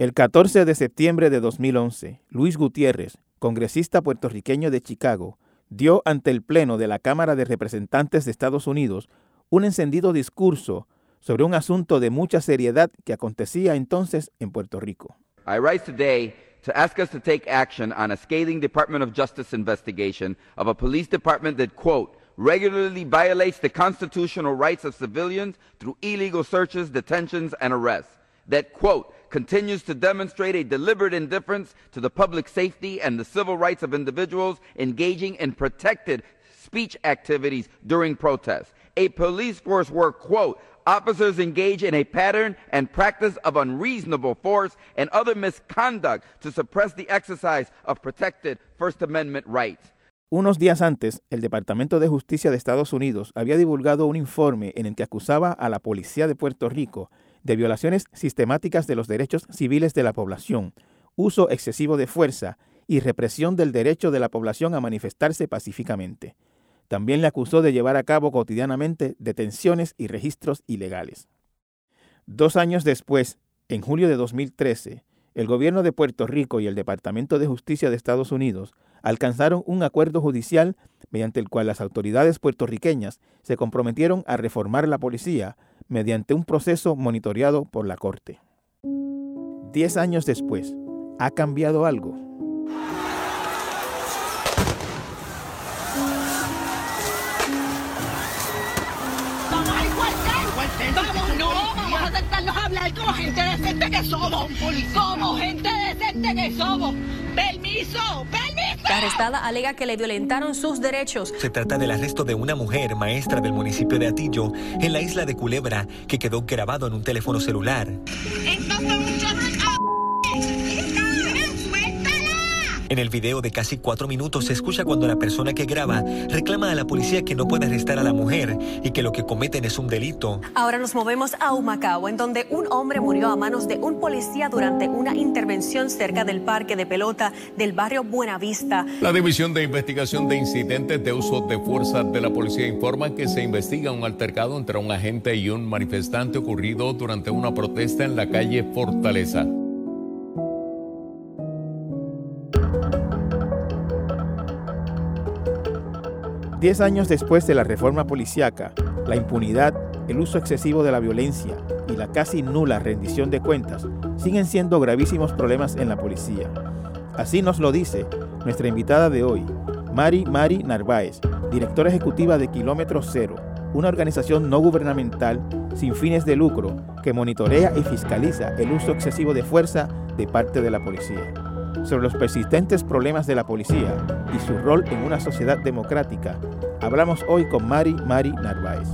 El 14 de septiembre de 2011, Luis Gutiérrez, congresista puertorriqueño de Chicago, dio ante el Pleno de la Cámara de Representantes de Estados Unidos un encendido discurso sobre un asunto de mucha seriedad que acontecía entonces en Puerto Rico. I rise today to ask us to take action on a scathing Department of Justice investigation of a police department that, quote, regularly violates the constitutional rights of civilians through illegal searches, detentions, and arrests. That, quote, continues to demonstrate a deliberate indifference to the public safety and the civil rights of individuals engaging in protected speech activities during protests. A police force where, quote, officers engage in a pattern and practice of unreasonable force and other misconduct to suppress the exercise of protected First Amendment rights. Unos días antes, el Departamento de Justicia de Estados Unidos había divulgado un informe en el que acusaba a la Policía de Puerto Rico de violaciones sistemáticas de los derechos civiles de la población, uso excesivo de fuerza y represión del derecho de la población a manifestarse pacíficamente. También le acusó de llevar a cabo cotidianamente detenciones y registros ilegales. Dos años después, en julio de 2013, el gobierno de Puerto Rico y el Departamento de Justicia de Estados Unidos alcanzaron un acuerdo judicial mediante el cual las autoridades puertorriqueñas se comprometieron a reformar la policía mediante un proceso monitoreado por la Corte. Diez años después, ¿ha cambiado algo? Como gente decente que somos. Como gente decente que somos. Permiso, permiso. La arrestada alega que le violentaron sus derechos. Se trata del arresto de una mujer maestra del municipio de Atillo, en la isla de Culebra, que quedó grabado en un teléfono celular. Esto En el video de casi cuatro minutos se escucha cuando la persona que graba reclama a la policía que no puede arrestar a la mujer y que lo que cometen es un delito. Ahora nos movemos a Humacao, en donde un hombre murió a manos de un policía durante una intervención cerca del parque de pelota del barrio Buenavista. La División de Investigación de Incidentes de Uso de Fuerza de la Policía informa que se investiga un altercado entre un agente y un manifestante ocurrido durante una protesta en la calle Fortaleza. Diez años después de la reforma policiaca, la impunidad, el uso excesivo de la violencia y la casi nula rendición de cuentas siguen siendo gravísimos problemas en la policía. Así nos lo dice nuestra invitada de hoy, Mari Mari Narváez, directora ejecutiva de Kilómetro Cero, una organización no gubernamental sin fines de lucro que monitorea y fiscaliza el uso excesivo de fuerza de parte de la policía sobre los persistentes problemas de la policía y su rol en una sociedad democrática, hablamos hoy con Mari Mari Narváez.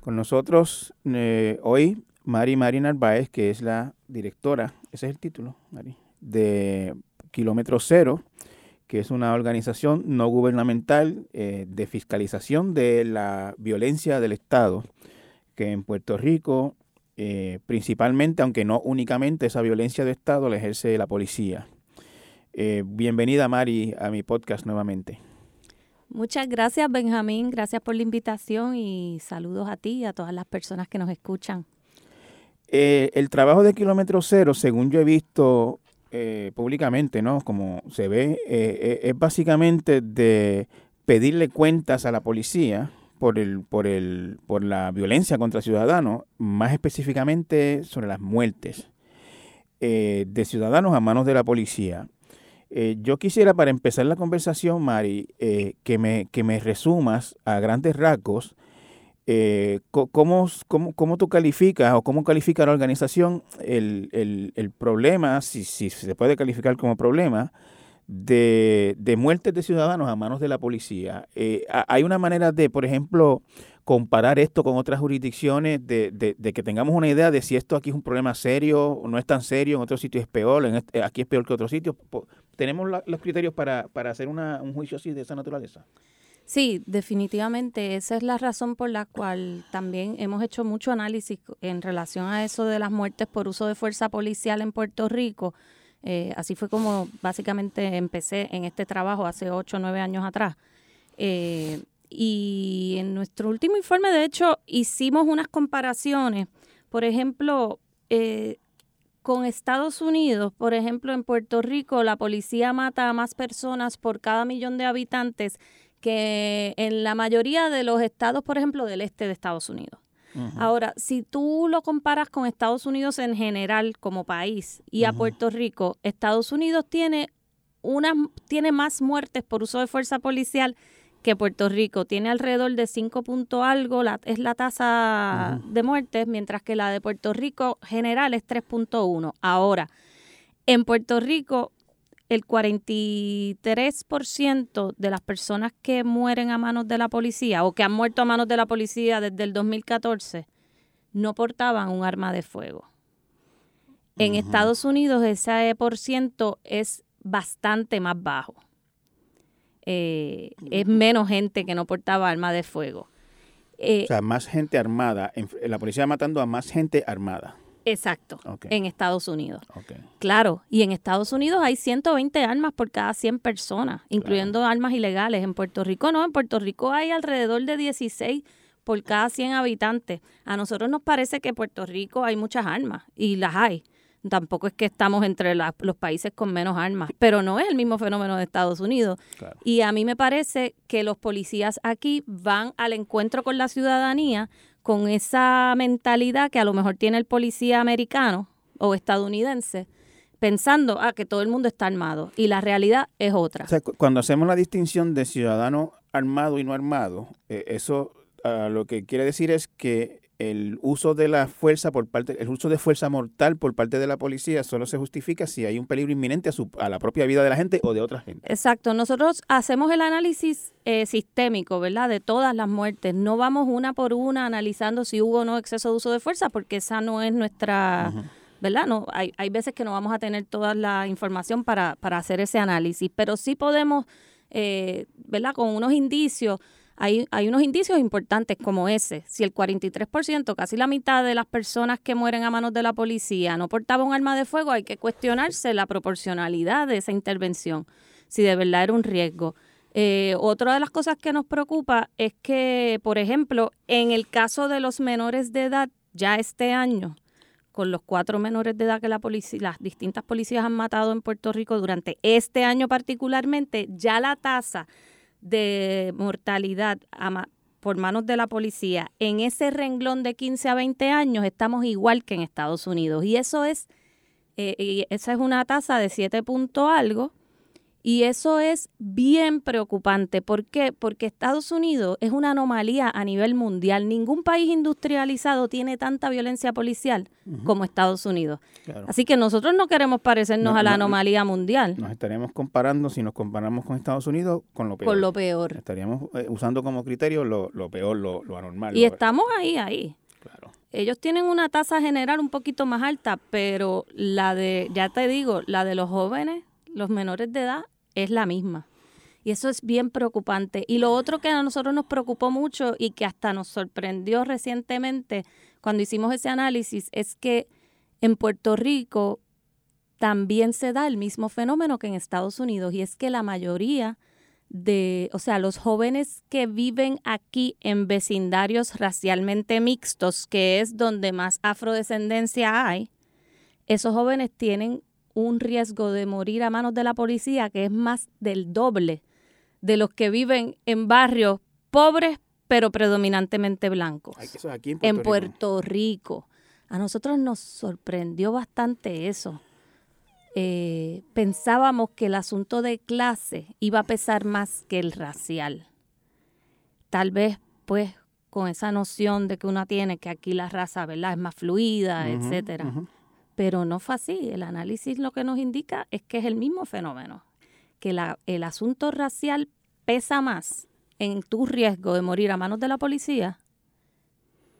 Con nosotros eh, hoy Mari Mari Narváez, que es la directora, ese es el título, de Kilómetro Cero, que es una organización no gubernamental eh, de fiscalización de la violencia del Estado, que en Puerto Rico, eh, principalmente, aunque no únicamente esa violencia de Estado, la ejerce la policía. Eh, bienvenida, Mari, a mi podcast nuevamente. Muchas gracias, Benjamín. Gracias por la invitación y saludos a ti y a todas las personas que nos escuchan. Eh, el trabajo de Kilómetro Cero, según yo he visto eh, públicamente, ¿no? Como se ve, eh, es básicamente de pedirle cuentas a la policía por el, por el, por la violencia contra ciudadanos, más específicamente sobre las muertes de ciudadanos a manos de la policía. Eh, yo quisiera, para empezar la conversación, Mari, eh, que, me, que me resumas a grandes rasgos eh, cómo, cómo, cómo, tú calificas o cómo califica la organización el, el, el problema, si, si, se puede calificar como problema, de, de muertes de ciudadanos a manos de la policía. Eh, hay una manera de, por ejemplo, comparar esto con otras jurisdicciones, de, de, que tengamos una idea de si esto aquí es un problema serio o no es tan serio, en otro sitio es peor, en este, aquí es peor que otro sitio. ¿Tenemos los criterios para, para hacer un juicio así de esa naturaleza? Sí, definitivamente. Esa es la razón por la cual también hemos hecho mucho análisis en relación a eso de las muertes por uso de fuerza policial en Puerto Rico. Eh, así fue como básicamente empecé en este trabajo hace ocho o nueve años atrás. Eh, y en nuestro último informe, de hecho, hicimos unas comparaciones. Por ejemplo, eh, con Estados Unidos, por ejemplo, en Puerto Rico, la policía mata a más personas por cada millón de habitantes que en la mayoría de los estados, por ejemplo, del este de Estados Unidos. Ahora, si tú lo comparas con Estados Unidos en general como país y a Puerto Rico, Estados Unidos tiene una, tiene más muertes por uso de fuerza policial que Puerto Rico. Tiene alrededor de 5 puntos algo, la, es la tasa de muertes, mientras que la de Puerto Rico general es 3.1. Ahora, en Puerto Rico el 43% de las personas que mueren a manos de la policía o que han muerto a manos de la policía desde el 2014 no portaban un arma de fuego. En Estados Unidos ese por ciento es bastante más bajo. Eh, es menos gente que no portaba arma de fuego. o sea, más gente armada. La policía matando a más gente armada. Exacto, en Estados Unidos. Claro, y en Estados Unidos hay 120 armas por cada 100 personas, incluyendo armas ilegales. En Puerto Rico no, en Puerto Rico hay alrededor de 16 por cada 100 habitantes. A nosotros nos parece que en Puerto Rico hay muchas armas y las hay. Tampoco es que estamos entre los países con menos armas, pero no es el mismo fenómeno de Estados Unidos. Y a mí me parece que los policías aquí van al encuentro con la ciudadanía con esa mentalidad que a lo mejor tiene el policía americano o estadounidense, pensando ah, que todo el mundo está armado y la realidad es otra. cuando hacemos la distinción de ciudadano armado y no armado, eh, eso ah, lo que quiere decir es que el uso de la fuerza por parte, el uso de fuerza mortal por parte de la policía solo se justifica si hay un peligro inminente a, su, a la propia vida de la gente o de otra gente. Exacto, nosotros hacemos el análisis eh, sistémico, ¿verdad? De todas las muertes. No vamos una por una analizando si hubo o no exceso de uso de fuerza, porque esa no es nuestra... ¿verdad? No, hay, hay veces que no vamos a tener toda la información para, para hacer ese análisis, pero sí podemos, eh, ¿verdad? Con unos indicios hay, hay unos indicios importantes como ese. Si el 43%, casi la mitad de las personas que mueren a manos de la policía no portaban un arma de fuego, hay que cuestionarse la proporcionalidad de esa intervención, si de verdad era un riesgo. Eh, otra de las cosas que nos preocupa es que, por ejemplo, en el caso de los menores de edad, ya este año, con los cuatro menores de edad que la policía, las distintas policías han matado en Puerto Rico durante este año particularmente, ya la tasa de mortalidad por manos de la policía en ese renglón de 15 a 20 años estamos igual que en Estados Unidos. Y eso es, eh, esa es una tasa de 7 punto algo y eso es bien preocupante. ¿Por qué? Porque Estados Unidos es una anomalía a nivel mundial. Ningún país industrializado tiene tanta violencia policial como Estados Unidos. Así que nosotros no queremos parecernos a la anomalía mundial. Nos estaríamos comparando, si nos comparamos con Estados Unidos, con lo peor. Con lo peor. Estaríamos eh, usando como criterio lo, peor, lo, anormal. Y estamos ahí, ahí. Claro. Ellos tienen una tasa general un poquito más alta, pero la de, ya te digo, la de los jóvenes los menores de edad es la misma. Y eso es bien preocupante. Y lo otro que a nosotros nos preocupó mucho y que hasta nos sorprendió recientemente cuando hicimos ese análisis es que en Puerto Rico también se da el mismo fenómeno que en Estados Unidos y es que la mayoría de, o sea, los jóvenes que viven aquí en vecindarios racialmente mixtos, que es donde más afrodescendencia hay, esos jóvenes tienen un riesgo de morir a manos de la policía que es más del doble de los que viven en barrios pobres pero predominantemente blancos. en Puerto, Rico. A nosotros nos sorprendió bastante eso. Eh, pensábamos que el asunto de clase iba a pesar más que el racial. Tal vez, pues, con esa noción de que uno tiene que aquí la raza, ¿verdad? Es más fluida, etcétera pero no fue así. El análisis lo que nos indica es que es el mismo fenómeno, que la, el asunto racial pesa más en tu riesgo de morir a manos de la policía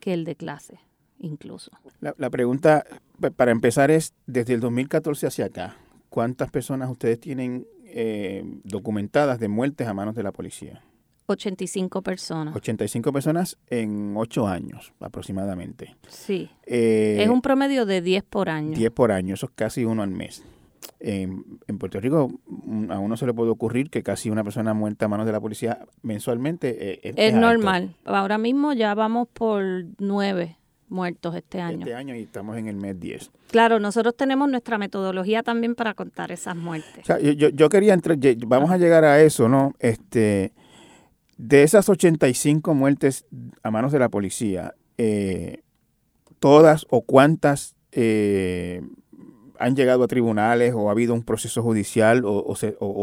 que el de clase, incluso. La, la pregunta, pa- para empezar, es, desde el 2014 hacia acá, ¿cuántas personas ustedes tienen eh, documentadas de muertes a manos de la policía? 85 personas. 85 personas en 8 años aproximadamente. Sí. Eh, es un promedio de 10 por año. 10 por año, eso es casi uno al mes. En, en Puerto Rico a uno se le puede ocurrir que casi una persona muerta a manos de la policía mensualmente eh, es, es alto. normal. Ahora mismo ya vamos por 9 muertos este año. Este año y estamos en el mes 10. Claro, nosotros tenemos nuestra metodología también para contar esas muertes. O sea, yo, yo- quería entrar, vamos a llegar a eso, ¿no? Este, de esas 85 muertes a manos de la policía, eh, ¿todas o cuántas eh, han llegado a tribunales o ha habido un proceso judicial o,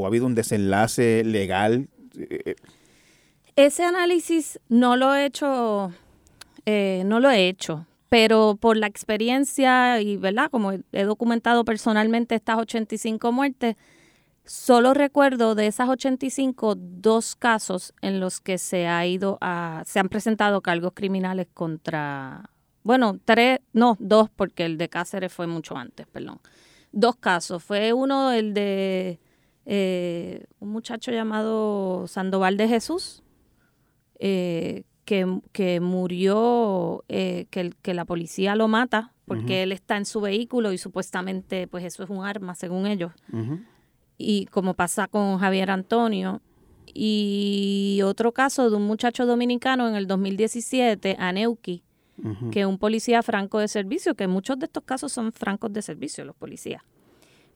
ha habido un desenlace legal? Eh, Ese análisis no lo he hecho, eh, no lo he hecho, pero por la experiencia y, ¿verdad? Como he documentado personalmente estas 85 muertes, solo recuerdo de esas 85 dos casos en los que se ha ido a, se han presentado cargos criminales contra, bueno, tres, no, dos, porque el de Cáceres fue mucho antes, perdón. Dos casos. Fue uno el de eh, un muchacho llamado Sandoval de Jesús, eh, que, que murió, eh, que, que la policía lo mata porque él está en su vehículo y supuestamente pues eso es un arma según ellos. Y como pasa con Javier Antonio. Y otro caso de un muchacho dominicano en el 2017, Aneuki, Ujú. que es un policía franco de servicio, que muchos de estos casos son francos de servicio, los policías.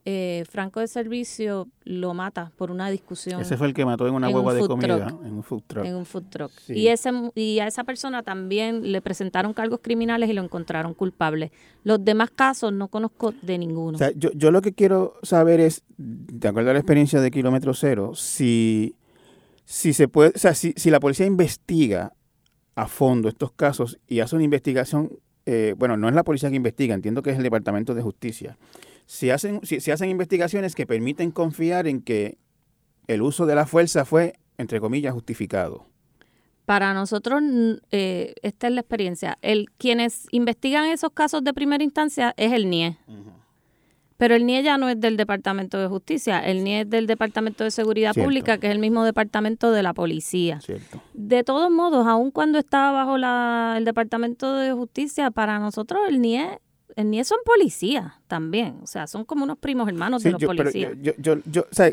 Eh, franco de servicio lo mata por una discusión Ese fue el que mató en una en hueva un de comida, truck. en un food truck. en un food truck. Sí. Y, ese, y a esa persona también le presentaron cargos criminales y lo encontraron culpable. Los demás casos no conozco de ninguno. O sea, yo, yo lo que quiero saber es, de acuerdo a la experiencia de Kilómetro Cero, si, si se puede, o sea, si, si la policía investiga a fondo estos casos y hace una investigación, eh, bueno, no es la policía que investiga, entiendo que es el Departamento de Justicia. Si hacen, si, si hacen investigaciones que permiten confiar en que el uso de la fuerza fue, entre comillas, justificado. Para nosotros, eh, esta es la experiencia. El, quienes investigan esos casos de primera instancia es el NIE. Pero el NIE ya no es del Departamento de Justicia, el NIE es del Departamento de Seguridad Cierto. Pública, que es el mismo departamento de la policía. ¿Cierto? De todos modos, aun cuando estaba bajo la, el Departamento de Justicia, para nosotros el NIE, el NIE son policías también. O sea, son como unos primos hermanos Sí, de los yo, policías. yo, yo, yo, yo- o sea,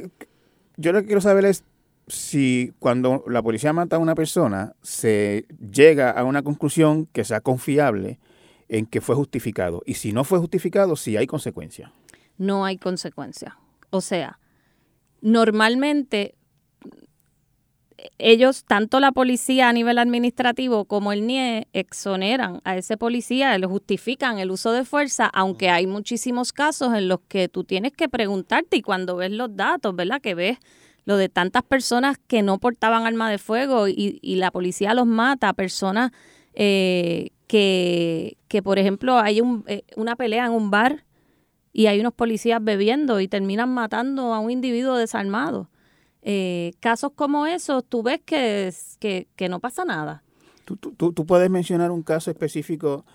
yo lo que quiero saber es si cuando la policía mata a una persona se llega a una conclusión que sea confiable en que fue justificado. Y si no fue justificado, si hay consecuencias. no hay consecuencia. O sea, normalmente ellos, tanto la policía a nivel administrativo como el NIE, exoneran a ese policía, le justifican el uso de fuerza, aunque hay muchísimos casos en los que tú tienes que preguntarte y cuando ves los datos, ¿verdad? Que ves lo de tantas personas que no portaban arma de fuego y, y la policía los mata, personas eh, que, que, por ejemplo, hay un, eh, una pelea en un bar y hay unos policías bebiendo y terminan matando a un individuo desarmado. Eh, casos como esos, tú ves que, que, que no pasa nada. ¿Tú, tú, tú- puedes mencionar un caso específico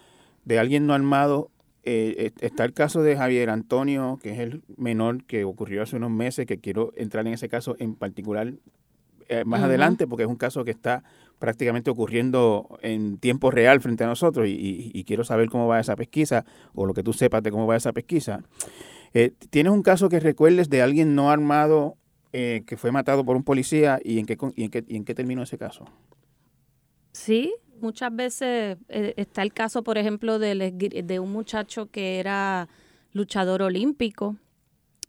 de alguien no armado? Eh, está el caso de Javier Antonio, que es el menor que ocurrió hace unos meses, que quiero entrar en ese caso en particular eh, más adelante, porque es un caso que está prácticamente ocurriendo en tiempo real frente a nosotros y, y- y quiero saber cómo va esa pesquisa o lo que tú sepas de cómo va esa pesquisa. Eh, ¿Tienes un caso que recuerdes de alguien no armado eh, que fue matado por un policía y en qué, con- y en qué, y en qué terminó ese caso? Sí, muchas veces eh, está el caso, por ejemplo, del de un muchacho que era luchador olímpico,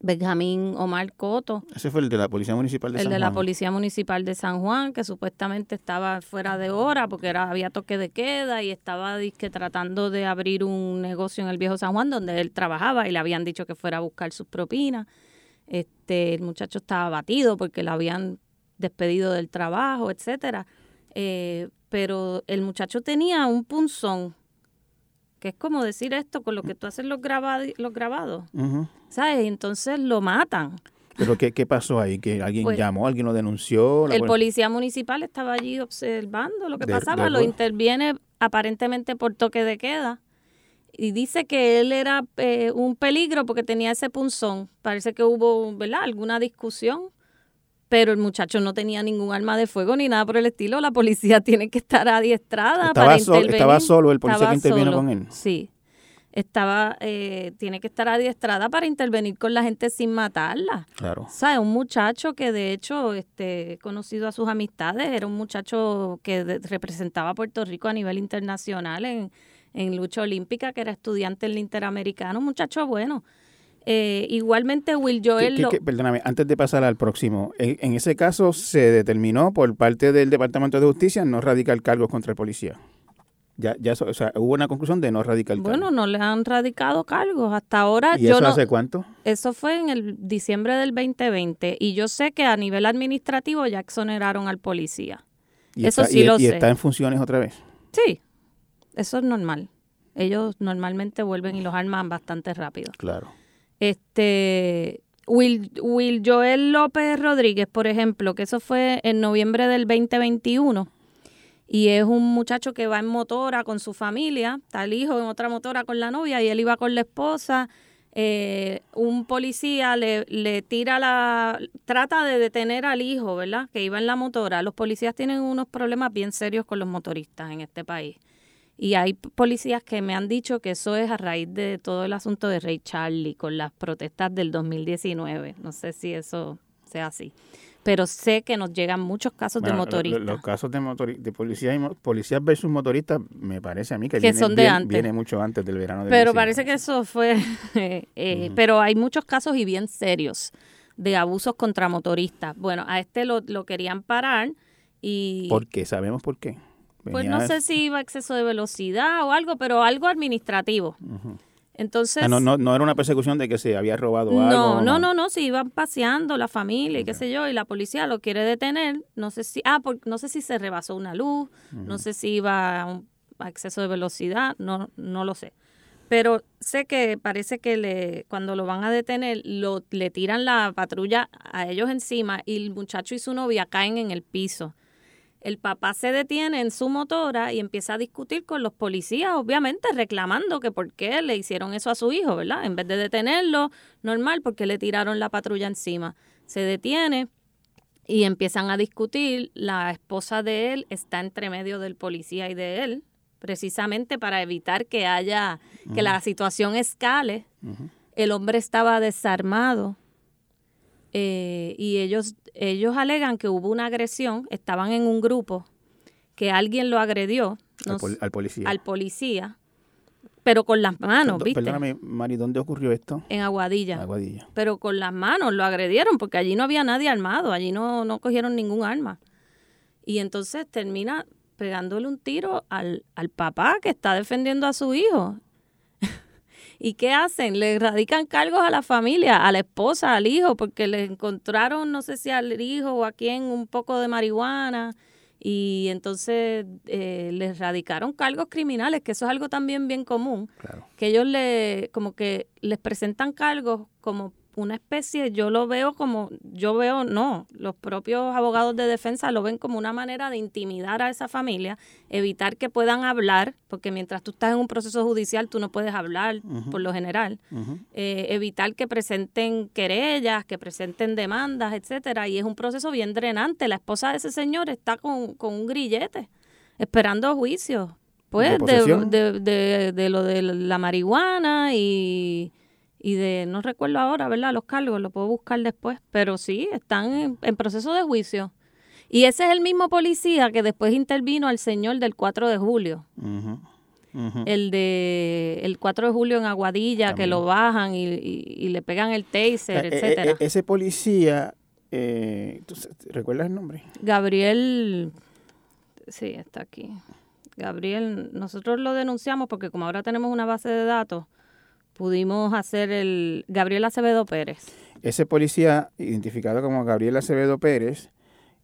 Benjamín Omar Coto, Ese fue el de la Policía Municipal de el San de la Juan. Policía Municipal de San Juan, que supuestamente estaba fuera de hora porque era había toque de queda y estaba dizque, tratando de abrir un negocio en el viejo San Juan donde él trabajaba y le habían dicho que fuera a buscar sus propinas. Este, el muchacho estaba abatido porque lo habían despedido del trabajo, etcétera. Eh, pero el muchacho tenía un punzón, que es como decir esto con lo que tú haces los, grabadi- los grabados, Ujú. ¿sabes? Y entonces lo matan. ¿Pero qué, qué pasó ahí? ¿Que alguien Pues, llamó, alguien lo denunció? El pol- policía municipal estaba allí observando lo que De- pasaba, de lo interviene aparentemente por toque de queda y dice que él era eh, un peligro porque tenía ese punzón. Parece que hubo, ¿verdad? Alguna discusión, pero el muchacho no tenía ningún arma de fuego ni nada por el estilo. La policía tiene que estar adiestrada Estaba para sol- intervenir. estaba solo el policía que intervino solo, con él. Sí. Estaba, eh, tiene que estar adiestrada para intervenir con la gente sin matarla. Claro. ¿Sabes? Un muchacho que de hecho, este, conocido a sus amistades, era un muchacho que representaba a Puerto Rico a nivel internacional en, en lucha olímpica, que era estudiante en el Interamericano, muchacho bueno. Eh, igualmente Will ¿Qué- Joel qué- lo- qué- perdóname, antes de pasar al próximo, en, en ese caso se determinó por parte del Departamento de Justicia no radicar cargos contra el policía. Ya, ya o sea, hubo una conclusión de no radicar bueno, cargos. no le han radicado cargos. Hasta ahora ¿Y yo eso no... hace cuánto? Eso fue en el diciembre del 2020 y yo sé que a nivel administrativo ya exoneraron al policía. Y Eso está, sí y, lo y sé. está en funciones otra vez. Sí, eso es normal. Ellos normalmente vuelven y los arman bastante rápido. Claro. Este Will, Will Joel López Rodríguez, por ejemplo, que eso fue en noviembre del 2021. Y es un muchacho que va en motora con su familia, está el hijo en otra motora con la novia y él iba con la esposa. Eh, un policía le, le tira la, trata de detener al hijo, ¿verdad? Que iba en la motora. Los policías tienen unos problemas bien serios con los motoristas en este país. Y hay policías que me han dicho que eso es a raíz de todo el asunto de Ray Charlie con las protestas del 2019. No sé si eso sea así. Pero sé que nos llegan muchos casos Bueno, de motoristas. Los, casos de, motori- de policías, policías versus motoristas, me parece a mí que, Que viene, son de viene- antes. viene mucho antes del verano del Pero 19. parece que eso fue... eh, eh, Pero hay muchos casos y bien serios de abusos contra motoristas. Bueno, a este lo, lo querían parar y... ¿Por qué? ¿Sabemos por qué? Pues no sé si iba a exceso de velocidad o algo, pero algo administrativo. Entonces... Ah, no, no, no era una persecución de que se había robado No, algo. no, no, no, si iban paseando la familia y qué sé yo, y la policía lo quiere detener, no sé si, ah, por- no sé si se rebasó una luz, no sé si iba a, un, a exceso de velocidad, no, no lo sé. Pero sé que parece que le, cuando lo van a detener, lo, le tiran la patrulla a ellos encima y el muchacho y su novia caen en el piso. El papá se detiene en su motora y empieza a discutir con los policías, obviamente reclamando que por qué le hicieron eso a su hijo, ¿verdad? En vez de detenerlo, normal, porque le tiraron la patrulla encima. Se detiene y empiezan a discutir. La esposa de él está entre medio del policía y de él, precisamente para evitar que haya, que la situación escale. El hombre estaba desarmado eh, y ellos, ellos alegan que hubo una agresión, estaban en un grupo, que alguien lo agredió Al, pol- policía. al policía, pero con las manos, ¿viste? Perdóname, Mari, ¿dónde ocurrió esto? En Aguadilla. Aguadilla. Pero con las manos lo agredieron porque allí no había nadie armado, allí no, no cogieron ningún arma. Y entonces termina pegándole un tiro al, al papá que está defendiendo a su hijo. ¿Y qué hacen? Le radican cargos a la familia, a la esposa, al hijo, porque le encontraron, no sé si al hijo o a quién, un poco de marihuana. Y entonces eh, les radicaron cargos criminales, que eso es algo también bien común Claro. que ellos le como que les presentan cargos como una especie, yo lo veo como, yo veo, no, los propios abogados de defensa lo ven como una manera de intimidar a esa familia, evitar que puedan hablar, porque mientras tú estás en un proceso judicial tú no puedes hablar por lo general, eh, evitar que presenten querellas, que presenten demandas, etcétera, y es un proceso bien drenante. La esposa de ese señor está con, con un grillete, esperando juicio, pues, de, de, de, de lo de la marihuana y, y de, no recuerdo ahora, ¿verdad? Los cargos, lo puedo buscar después, pero sí, están en, en proceso de juicio. Y ese es el mismo policía que después intervino al señor del 4 de julio. El de el 4 de julio en Aguadilla, que lo bajan y, y- y le pegan el taser, Eh, eh, etcétera. eh, ese policía, eh, ¿tú se- te ¿recuerdas el nombre? Gabriel, sí, está aquí. Gabriel, nosotros lo denunciamos porque como ahora tenemos una base de datos, pudimos hacer el Gabriel Acevedo Pérez. Ese policía, identificado como Gabriel Acevedo Pérez,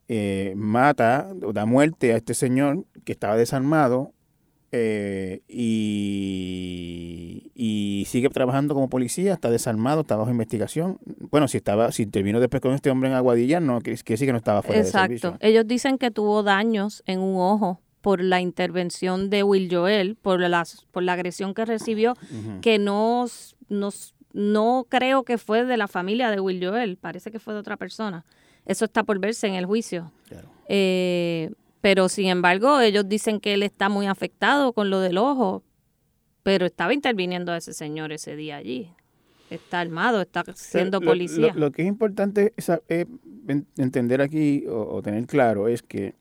eh, mata o da muerte a este señor que estaba desarmado eh, y, y sigue trabajando como policía, está desarmado, está bajo investigación. Bueno, si estaba, si intervino después con este hombre en Aguadilla, no, que sí que no estaba fuera de servicio. Exacto. Ellos dicen que tuvo daños en un ojo por la intervención de Will Joel, por la, por la agresión que recibió, que no, no, no creo que fue de la familia de Will Joel, parece que fue de otra persona. Eso está por verse en el juicio. Eh, pero sin embargo, ellos dicen que él está muy afectado con lo del ojo, pero estaba interviniendo a ese señor ese día allí. Está armado, está siendo policía. Lo, que es importante es, eh, entender aquí o, tener claro es que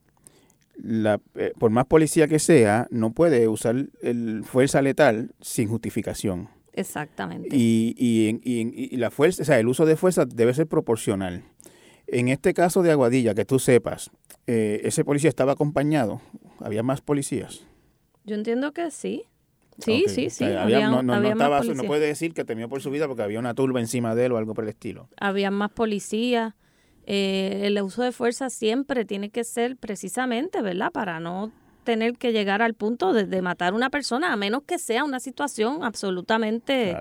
la, eh, por más policía que sea, no puede usar el fuerza letal sin justificación. Exactamente. Y, y, y, y, la fuerza, o sea, el uso de fuerza debe ser proporcional. En este caso de Aguadilla, que tú sepas, eh, ¿ese policía estaba acompañado? ¿Había más policías? Yo entiendo que sí. Sí, sí, sí. no, no, puede decir que temió por su vida porque había una turba encima de él o algo por el estilo. Había más policías. Eh, el uso de fuerza siempre tiene que ser precisamente, ¿verdad? Para no tener que llegar al punto de, matar a una persona, a menos que sea una situación absolutamente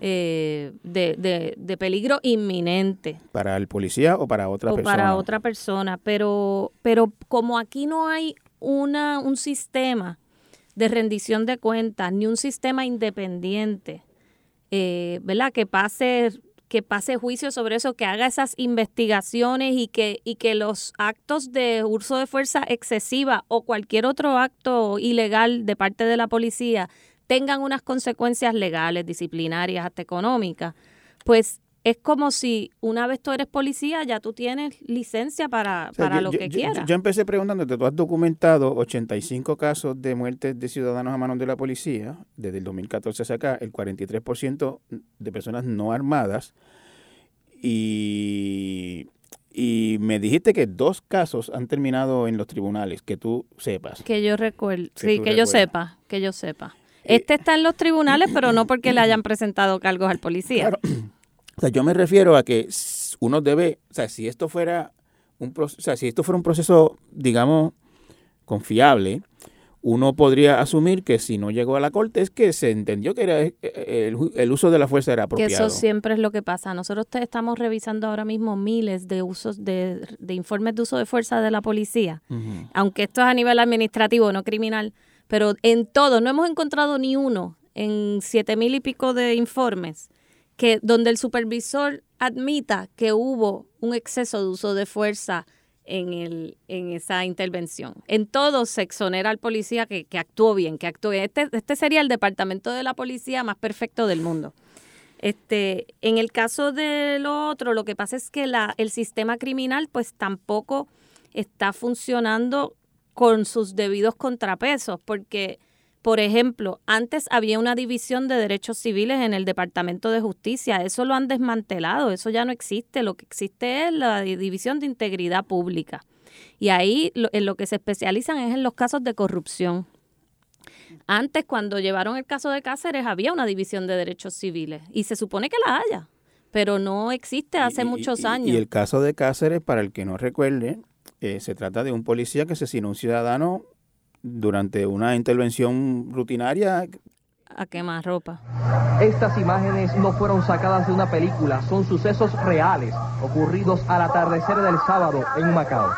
eh, de, de, peligro inminente. ¿Para el policía o para otra persona? Para otra persona, pero, pero como aquí no hay una, un sistema de rendición de cuentas, ni un sistema independiente, eh, ¿verdad? Que pase que pase juicio sobre eso, que haga esas investigaciones y que, y que los actos de uso de fuerza excesiva o cualquier otro acto ilegal de parte de la policía tengan unas consecuencias legales, disciplinarias, hasta económicas, pues es como si una vez tú eres policía ya tú tienes licencia para, para lo que quieras. Yo, empecé preguntándote, tú has documentado 85 casos de muertes de ciudadanos a manos de la policía desde el 2014 hacia acá, el 43% de personas no armadas y, y me dijiste que dos casos han terminado en los tribunales, que tú sepas. Que yo recuerdo, sí, que yo sepa, que yo sepa. Este está en los tribunales, pero no porque le hayan presentado cargos al policía. Claro. O sea, yo me refiero a que uno debe, o sea, si esto fuera un o sea, si esto fuera un proceso, digamos, confiable, uno podría asumir que si no llegó a la corte es que se entendió que era eh, eh, el, uso de la fuerza era apropiado. Que eso siempre es lo que pasa. Nosotros estamos revisando ahora mismo miles de usos de, informes de uso de fuerza de la policía, aunque esto es a nivel administrativo, no criminal, pero en todo, no hemos encontrado ni uno en siete mil y pico de informes que donde el supervisor admita que hubo un exceso de uso de fuerza en, el, en esa intervención. En todo se exonera al policía que, que actuó bien, que actuó Este, este sería el departamento de la policía más perfecto del mundo. Este, en el caso de lo otro, lo que pasa es que la, el sistema criminal pues tampoco está funcionando con sus debidos contrapesos, porque por ejemplo, antes había una división de derechos civiles en el Departamento de Justicia. Eso lo han desmantelado, eso ya no existe. Lo que existe es la división de integridad pública. Y ahí en lo que se especializan es en los casos de corrupción. Antes, cuando llevaron el caso de Cáceres, había una división de derechos civiles y se supone que la haya, pero no existe hace muchos años. Y el caso de Cáceres, para el que no recuerde, eh, se trata de un policía que asesinó a un ciudadano durante una intervención rutinaria. A quemar ropa. Estas imágenes no fueron sacadas de una película, son sucesos reales ocurridos al atardecer del sábado en Macao.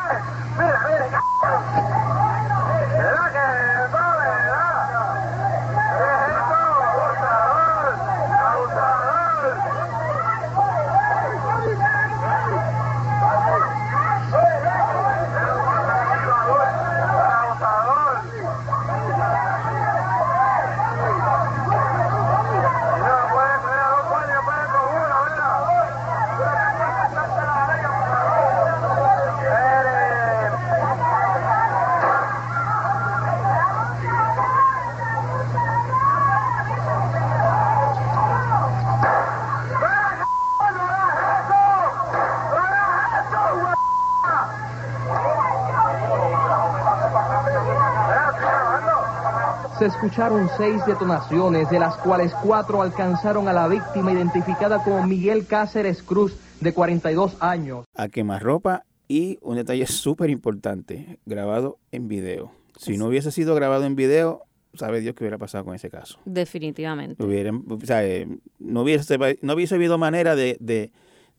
Escucharon seis detonaciones, de las cuales cuatro alcanzaron a la víctima identificada como Miguel Cáceres Cruz, de 42 años. A quemarropa y un detalle súper importante, grabado en video. Si no hubiese sido grabado en video, sabe Dios qué hubiera pasado con ese caso. Definitivamente. Hubieran, o sea, eh, no, hubiese, no hubiese habido manera de, de,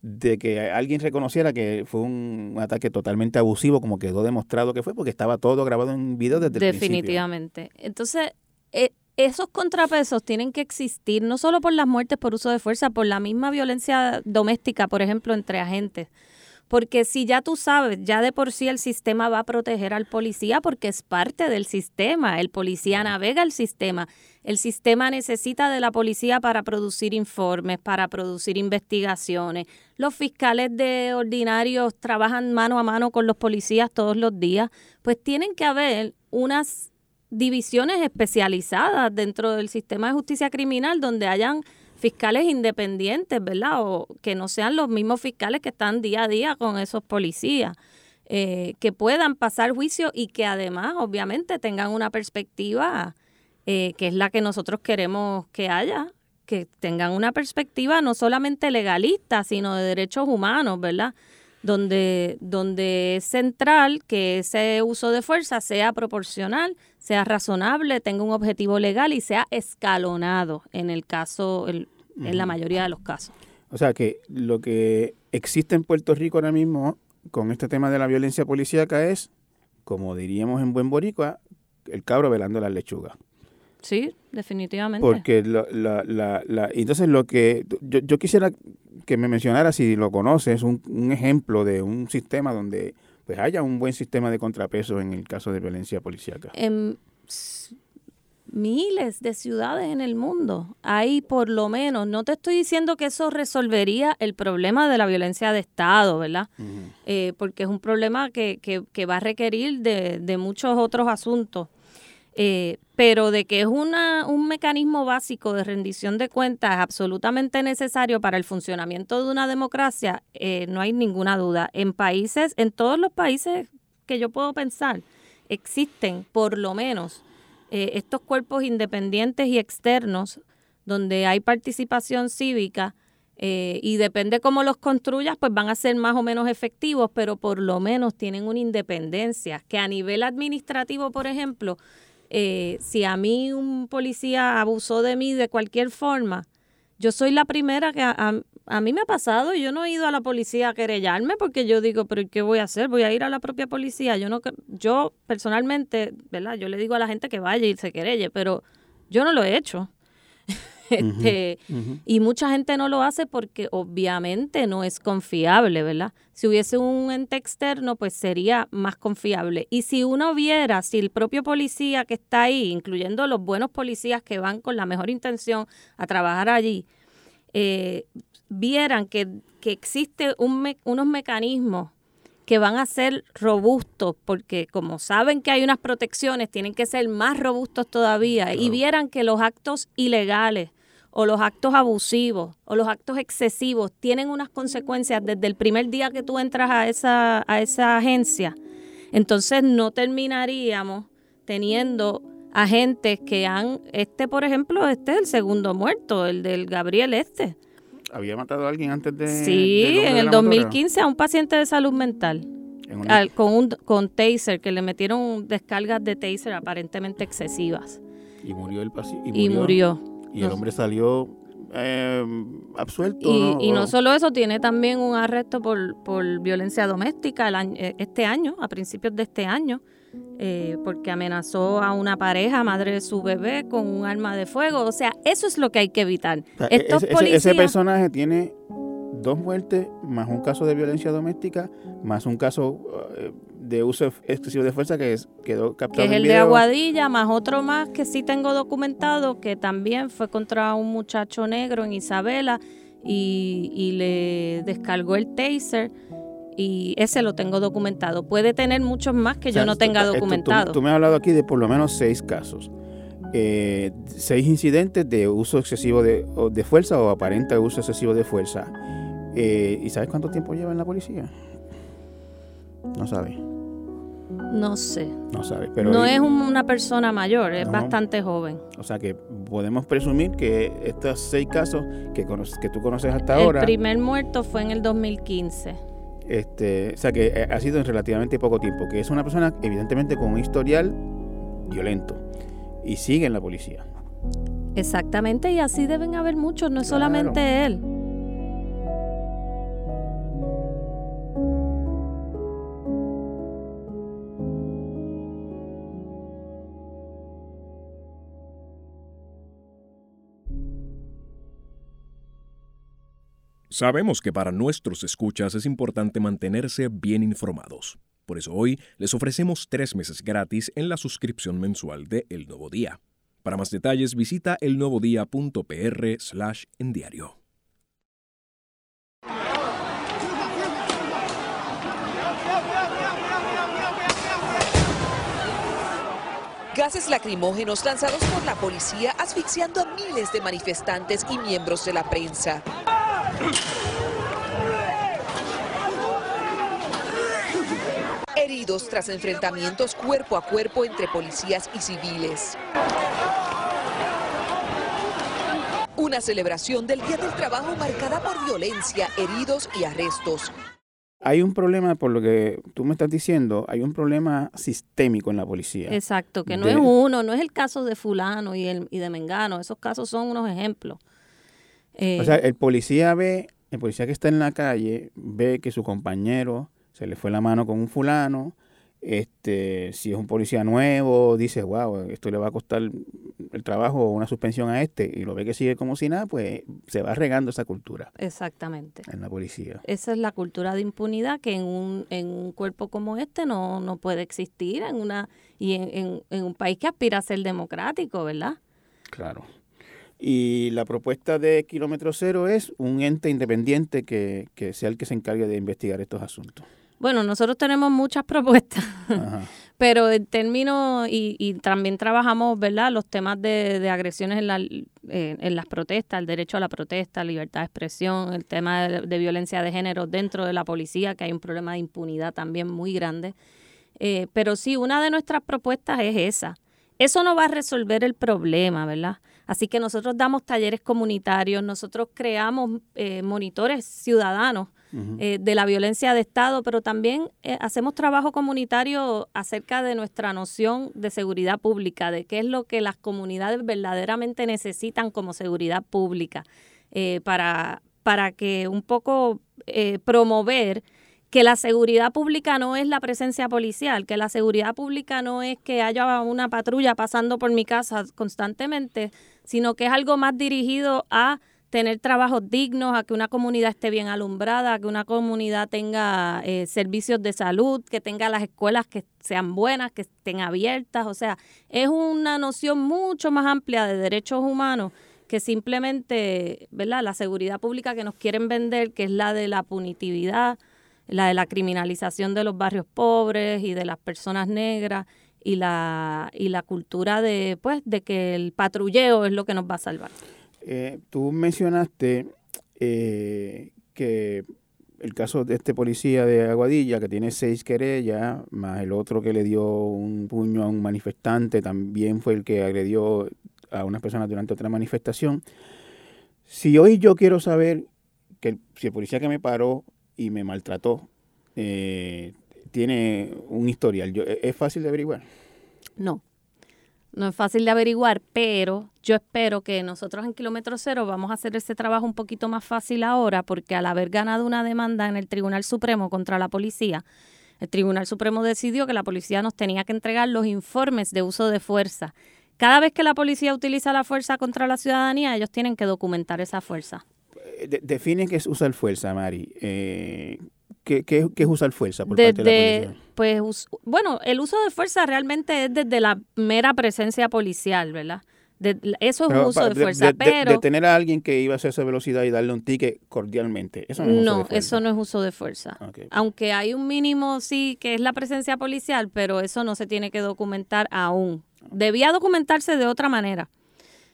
de que alguien reconociera que fue un ataque totalmente abusivo, como quedó demostrado que fue, porque estaba todo grabado en video desde el principio. Definitivamente. Entonces, esos contrapesos tienen que existir, no solo por las muertes por uso de fuerza, por la misma violencia doméstica, por ejemplo, entre agentes. Porque si ya tú sabes, ya de por sí el sistema va a proteger al policía porque es parte del sistema. El policía navega el sistema. El sistema necesita de la policía para producir informes, para producir investigaciones. Los fiscales de ordinarios trabajan mano a mano con los policías todos los días. Pues tienen que haber unas divisiones especializadas dentro del sistema de justicia criminal donde hayan fiscales independientes, ¿verdad? O que no sean los mismos fiscales que están día a día con esos policías, eh, que puedan pasar juicio y que además, obviamente, tengan una perspectiva eh, que es la que nosotros queremos que haya, que tengan una perspectiva no solamente legalista, sino de derechos humanos, ¿verdad? Donde, donde es central que ese uso de fuerza sea proporcional, sea razonable, tenga un objetivo legal y sea escalonado en el caso, en la mayoría de los casos. O sea que lo que existe en Puerto Rico ahora mismo con este tema de la violencia policíaca es, como diríamos en buen boricua, el cabro velando las lechugas. Sí, definitivamente. Porque la, la, la, entonces lo que yo, yo, quisiera que me mencionara, si lo conoces, un, un ejemplo de un sistema donde pues haya un buen sistema de contrapeso en el caso de violencia policíaca. En miles de ciudades en el mundo hay por lo menos, no te estoy diciendo que eso resolvería el problema de la violencia de Estado, ¿verdad? Eh, porque es un problema que, que, que va a requerir de, de muchos otros asuntos. Eh, pero de que es una, un mecanismo básico de rendición de cuentas absolutamente necesario para el funcionamiento de una democracia, eh, no hay ninguna duda. En países, en todos los países que yo puedo pensar, existen por lo menos eh, estos cuerpos independientes y externos donde hay participación cívica y depende cómo los construyas, pues van a ser más o menos efectivos, pero por lo menos tienen una independencia que a nivel administrativo, por ejemplo, eh, si a mí un policía abusó de mí de cualquier forma, yo soy la primera que a, mí me ha pasado y yo no he ido a la policía a querellarme porque yo digo, pero ¿qué voy a hacer? Voy a ir a la propia policía. Yo no yo personalmente, ¿verdad? Yo le digo a la gente que vaya y se querelle, pero yo no lo he hecho. Este, Y mucha gente no lo hace porque obviamente no es confiable, ¿verdad? Si hubiese un ente externo, pues sería más confiable. Y si uno viera, si el propio policía que está ahí, incluyendo los buenos policías que van con la mejor intención a trabajar allí, eh, vieran que, que existe un unos mecanismos que van a ser robustos, porque como saben que hay unas protecciones, tienen que ser más robustos todavía, y vieran que los actos ilegales o los actos abusivos o los actos excesivos tienen unas consecuencias desde el primer día que tú entras a esa, a esa agencia, entonces no terminaríamos teniendo agentes que han, este por ejemplo, este es el segundo muerto, el del Gabriel Este. ¿Había matado a alguien antes de... Sí, en el 2015 a un paciente de salud mental. con, un, con taser, que le metieron descargas de taser aparentemente excesivas. Y murió el paciente. Y murió. Y el hombre salió eh, absuelto. Y ¿no? solo eso, tiene también un arresto por, por violencia doméstica eh, este año, a principios de este año, eh, porque amenazó a una pareja, madre de su bebé, con un arma de fuego. O sea, eso es lo que hay que evitar. Estos ese personaje tiene dos muertes, más un caso de violencia doméstica, más un caso de uso excesivo de fuerza que es, quedó captado. Que es el de Aguadilla, más otro más que sí tengo documentado, que también fue contra un muchacho negro en Isabela y, le descargó el taser y ese lo tengo documentado. Puede tener muchos más que yo no tenga documentado. tú, me has hablado aquí de por lo menos seis casos. Eh, seis incidentes de uso excesivo de, de, fuerza o aparente uso excesivo de fuerza. Eh, ¿Y sabes cuánto tiempo lleva en la policía? No sabe. No sé. No sabe, pero... No es una persona mayor, es bastante joven. O sea que podemos presumir que estos seis casos que, que tú conoces hasta ahora... El primer muerto fue en el 2015. Este, o sea que eh, ha sido en relativamente poco tiempo, que es una persona evidentemente con un historial violento. y sigue en la policía. Exactamente, y así deben haber muchos, no es solamente él. Sabemos que para nuestros escuchas es importante mantenerse bien informados. Por eso hoy les ofrecemos tres meses gratis en la suscripción mensual de El Nuevo Día. Para más detalles visita elnuevodía.pr slash en diario. Gases lacrimógenos lanzados por la policía asfixiando a miles de manifestantes y miembros de la prensa. Heridos tras enfrentamientos cuerpo a cuerpo entre policías y civiles. Una celebración del Día del Trabajo marcada por violencia, heridos y arrestos. Hay un problema, por lo que tú me estás diciendo, hay un problema sistémico en la policía. Exacto, que no es uno, no es el caso de fulano y, el, y de Mengano, esos casos son unos ejemplos. O sea, el policía ve, el policía que está en la calle ve que su compañero se le fue la mano con un fulano, este, si es un policía nuevo, dice, wow, esto le va a costar el trabajo o una suspensión a este, y lo ve que sigue como si nada, pues se va regando esa cultura. Exactamente. En la policía. Esa es la cultura de impunidad que en un, en un cuerpo como este no, no puede existir en una y en, en, un país que aspira a ser democrático, ¿verdad? Claro. Y la propuesta de Kilómetro Cero es un ente independiente que, que sea el que se encargue de investigar estos asuntos. Bueno, nosotros tenemos muchas propuestas, pero en términos, y, y, también trabajamos, ¿verdad?, los temas de, de agresiones en, la, eh, en las protestas, el derecho a la protesta, libertad de expresión, el tema de, violencia de género dentro de la policía, que hay un problema de impunidad también muy grande. Eh, pero sí, una de nuestras propuestas es esa. Eso no va a resolver el problema, ¿verdad? Así que nosotros damos talleres comunitarios, nosotros creamos eh, monitores ciudadanos eh, de la violencia de Estado, pero también eh, hacemos trabajo comunitario acerca de nuestra noción de seguridad pública, de qué es lo que las comunidades verdaderamente necesitan como seguridad pública, eh, para, para que un poco promover que la seguridad pública no es la presencia policial, que la seguridad pública no es que haya una patrulla pasando por mi casa constantemente, sino que es algo más dirigido a tener trabajos dignos, a que una comunidad esté bien alumbrada, a que una comunidad tenga eh, servicios de salud, que tenga las escuelas que sean buenas, que estén abiertas. O sea, es una noción mucho más amplia de derechos humanos que simplemente, ¿verdad? La seguridad pública que nos quieren vender, que es la de la punitividad, la de la criminalización de los barrios pobres y de las personas negras y la y la cultura de pues de que el patrulleo es lo que nos va a salvar. Eh, tú mencionaste eh, que el caso de este policía de Aguadilla, que tiene seis querellas, más el otro que le dio un puño a un manifestante, también fue el que agredió a unas personas durante otra manifestación. Si hoy yo quiero saber que si el policía que me paró y me maltrató eh, tiene un historial, ¿es fácil de averiguar? No no es fácil de averiguar, pero yo espero que nosotros en Kilómetro Cero vamos a hacer ese trabajo un poquito más fácil ahora, porque al haber ganado una demanda en el Tribunal Supremo contra la policía, el Tribunal Supremo decidió que la policía nos tenía que entregar los informes de uso de fuerza. Cada vez que la policía utiliza la fuerza contra la ciudadanía, ellos tienen que documentar esa fuerza. Eh, define qué es usar fuerza, Mari. Eh, ¿Qué, qué, es usar fuerza por parte de la policía? Pues, bueno, el uso de fuerza realmente es desde la mera presencia policial, ¿verdad? eso es uso de fuerza, pero... Detener a alguien que iba a hacer esa velocidad y darle un ticket cordialmente, eso no es uso de fuerza. eso no es uso de fuerza. Aunque hay un mínimo, sí, que es la presencia policial, pero eso no se tiene que documentar aún. Debía documentarse de otra manera,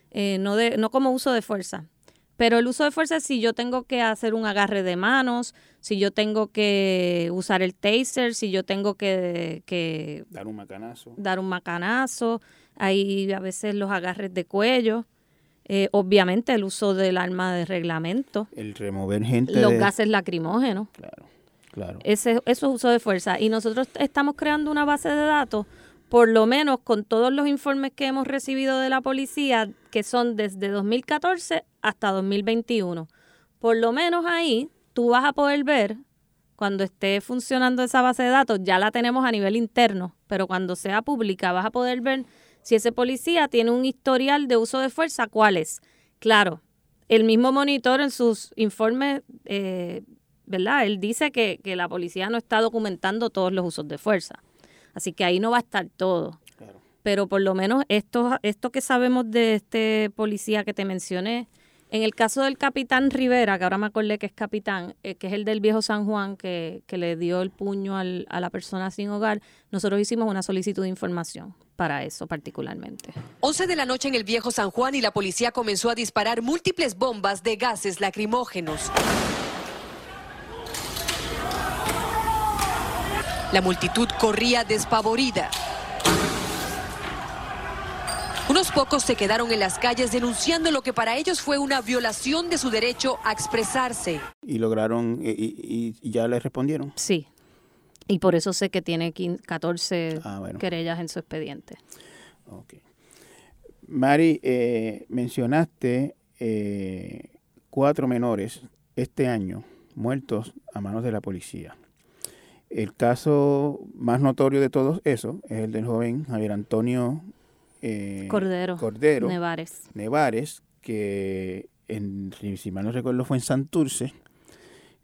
eh, no, de, no como uso de fuerza. Pero el uso de fuerza es si yo tengo que hacer un agarre de manos, si yo tengo que usar el taser, si yo tengo que, dar un macanazo. Dar un macanazo. Hay a veces los agarres de cuello. Eh, obviamente el uso del arma de reglamento. El remover gente. Los gases lacrimógenos. Claro, claro. Ese, eso es uso de fuerza. Y nosotros estamos creando una base de datos por lo menos con todos los informes que hemos recibido de la policía, que son desde 2014 hasta 2021. Por lo menos ahí tú vas a poder ver cuando esté funcionando esa base de datos, ya la tenemos a nivel interno, pero cuando sea pública vas a poder ver si ese policía tiene un historial de uso de fuerza, ¿cuál es? Claro, el mismo monitor en sus informes, eh, ¿verdad? Él dice que, que la policía no está documentando todos los usos de fuerza. Así que ahí no va a estar todo. Pero por lo menos esto, esto que sabemos de este policía que te mencioné, en el caso del capitán Rivera, que ahora me acordé que es capitán, eh, que es el del viejo San Juan, que, que le dio el puño al, a la persona sin hogar, nosotros hicimos una solicitud de información para eso particularmente. 11 de la noche en el viejo San Juan y la policía comenzó a disparar múltiples bombas de gases lacrimógenos. La multitud corría despavorida. Unos pocos se quedaron en las calles denunciando lo que para ellos fue una violación de su derecho a expresarse. ¿Y lograron, y, ya le respondieron? Sí. Y por eso sé que tiene 14 ah, querellas en su expediente. Ok. Mari, eh, mencionaste eh, cuatro menores este año muertos a manos de la policía. El caso más notorio de todos esos es el del joven Javier Antonio eh, Cordero, Cordero Nevares. Nevares, que en, si mal no recuerdo fue en Santurce,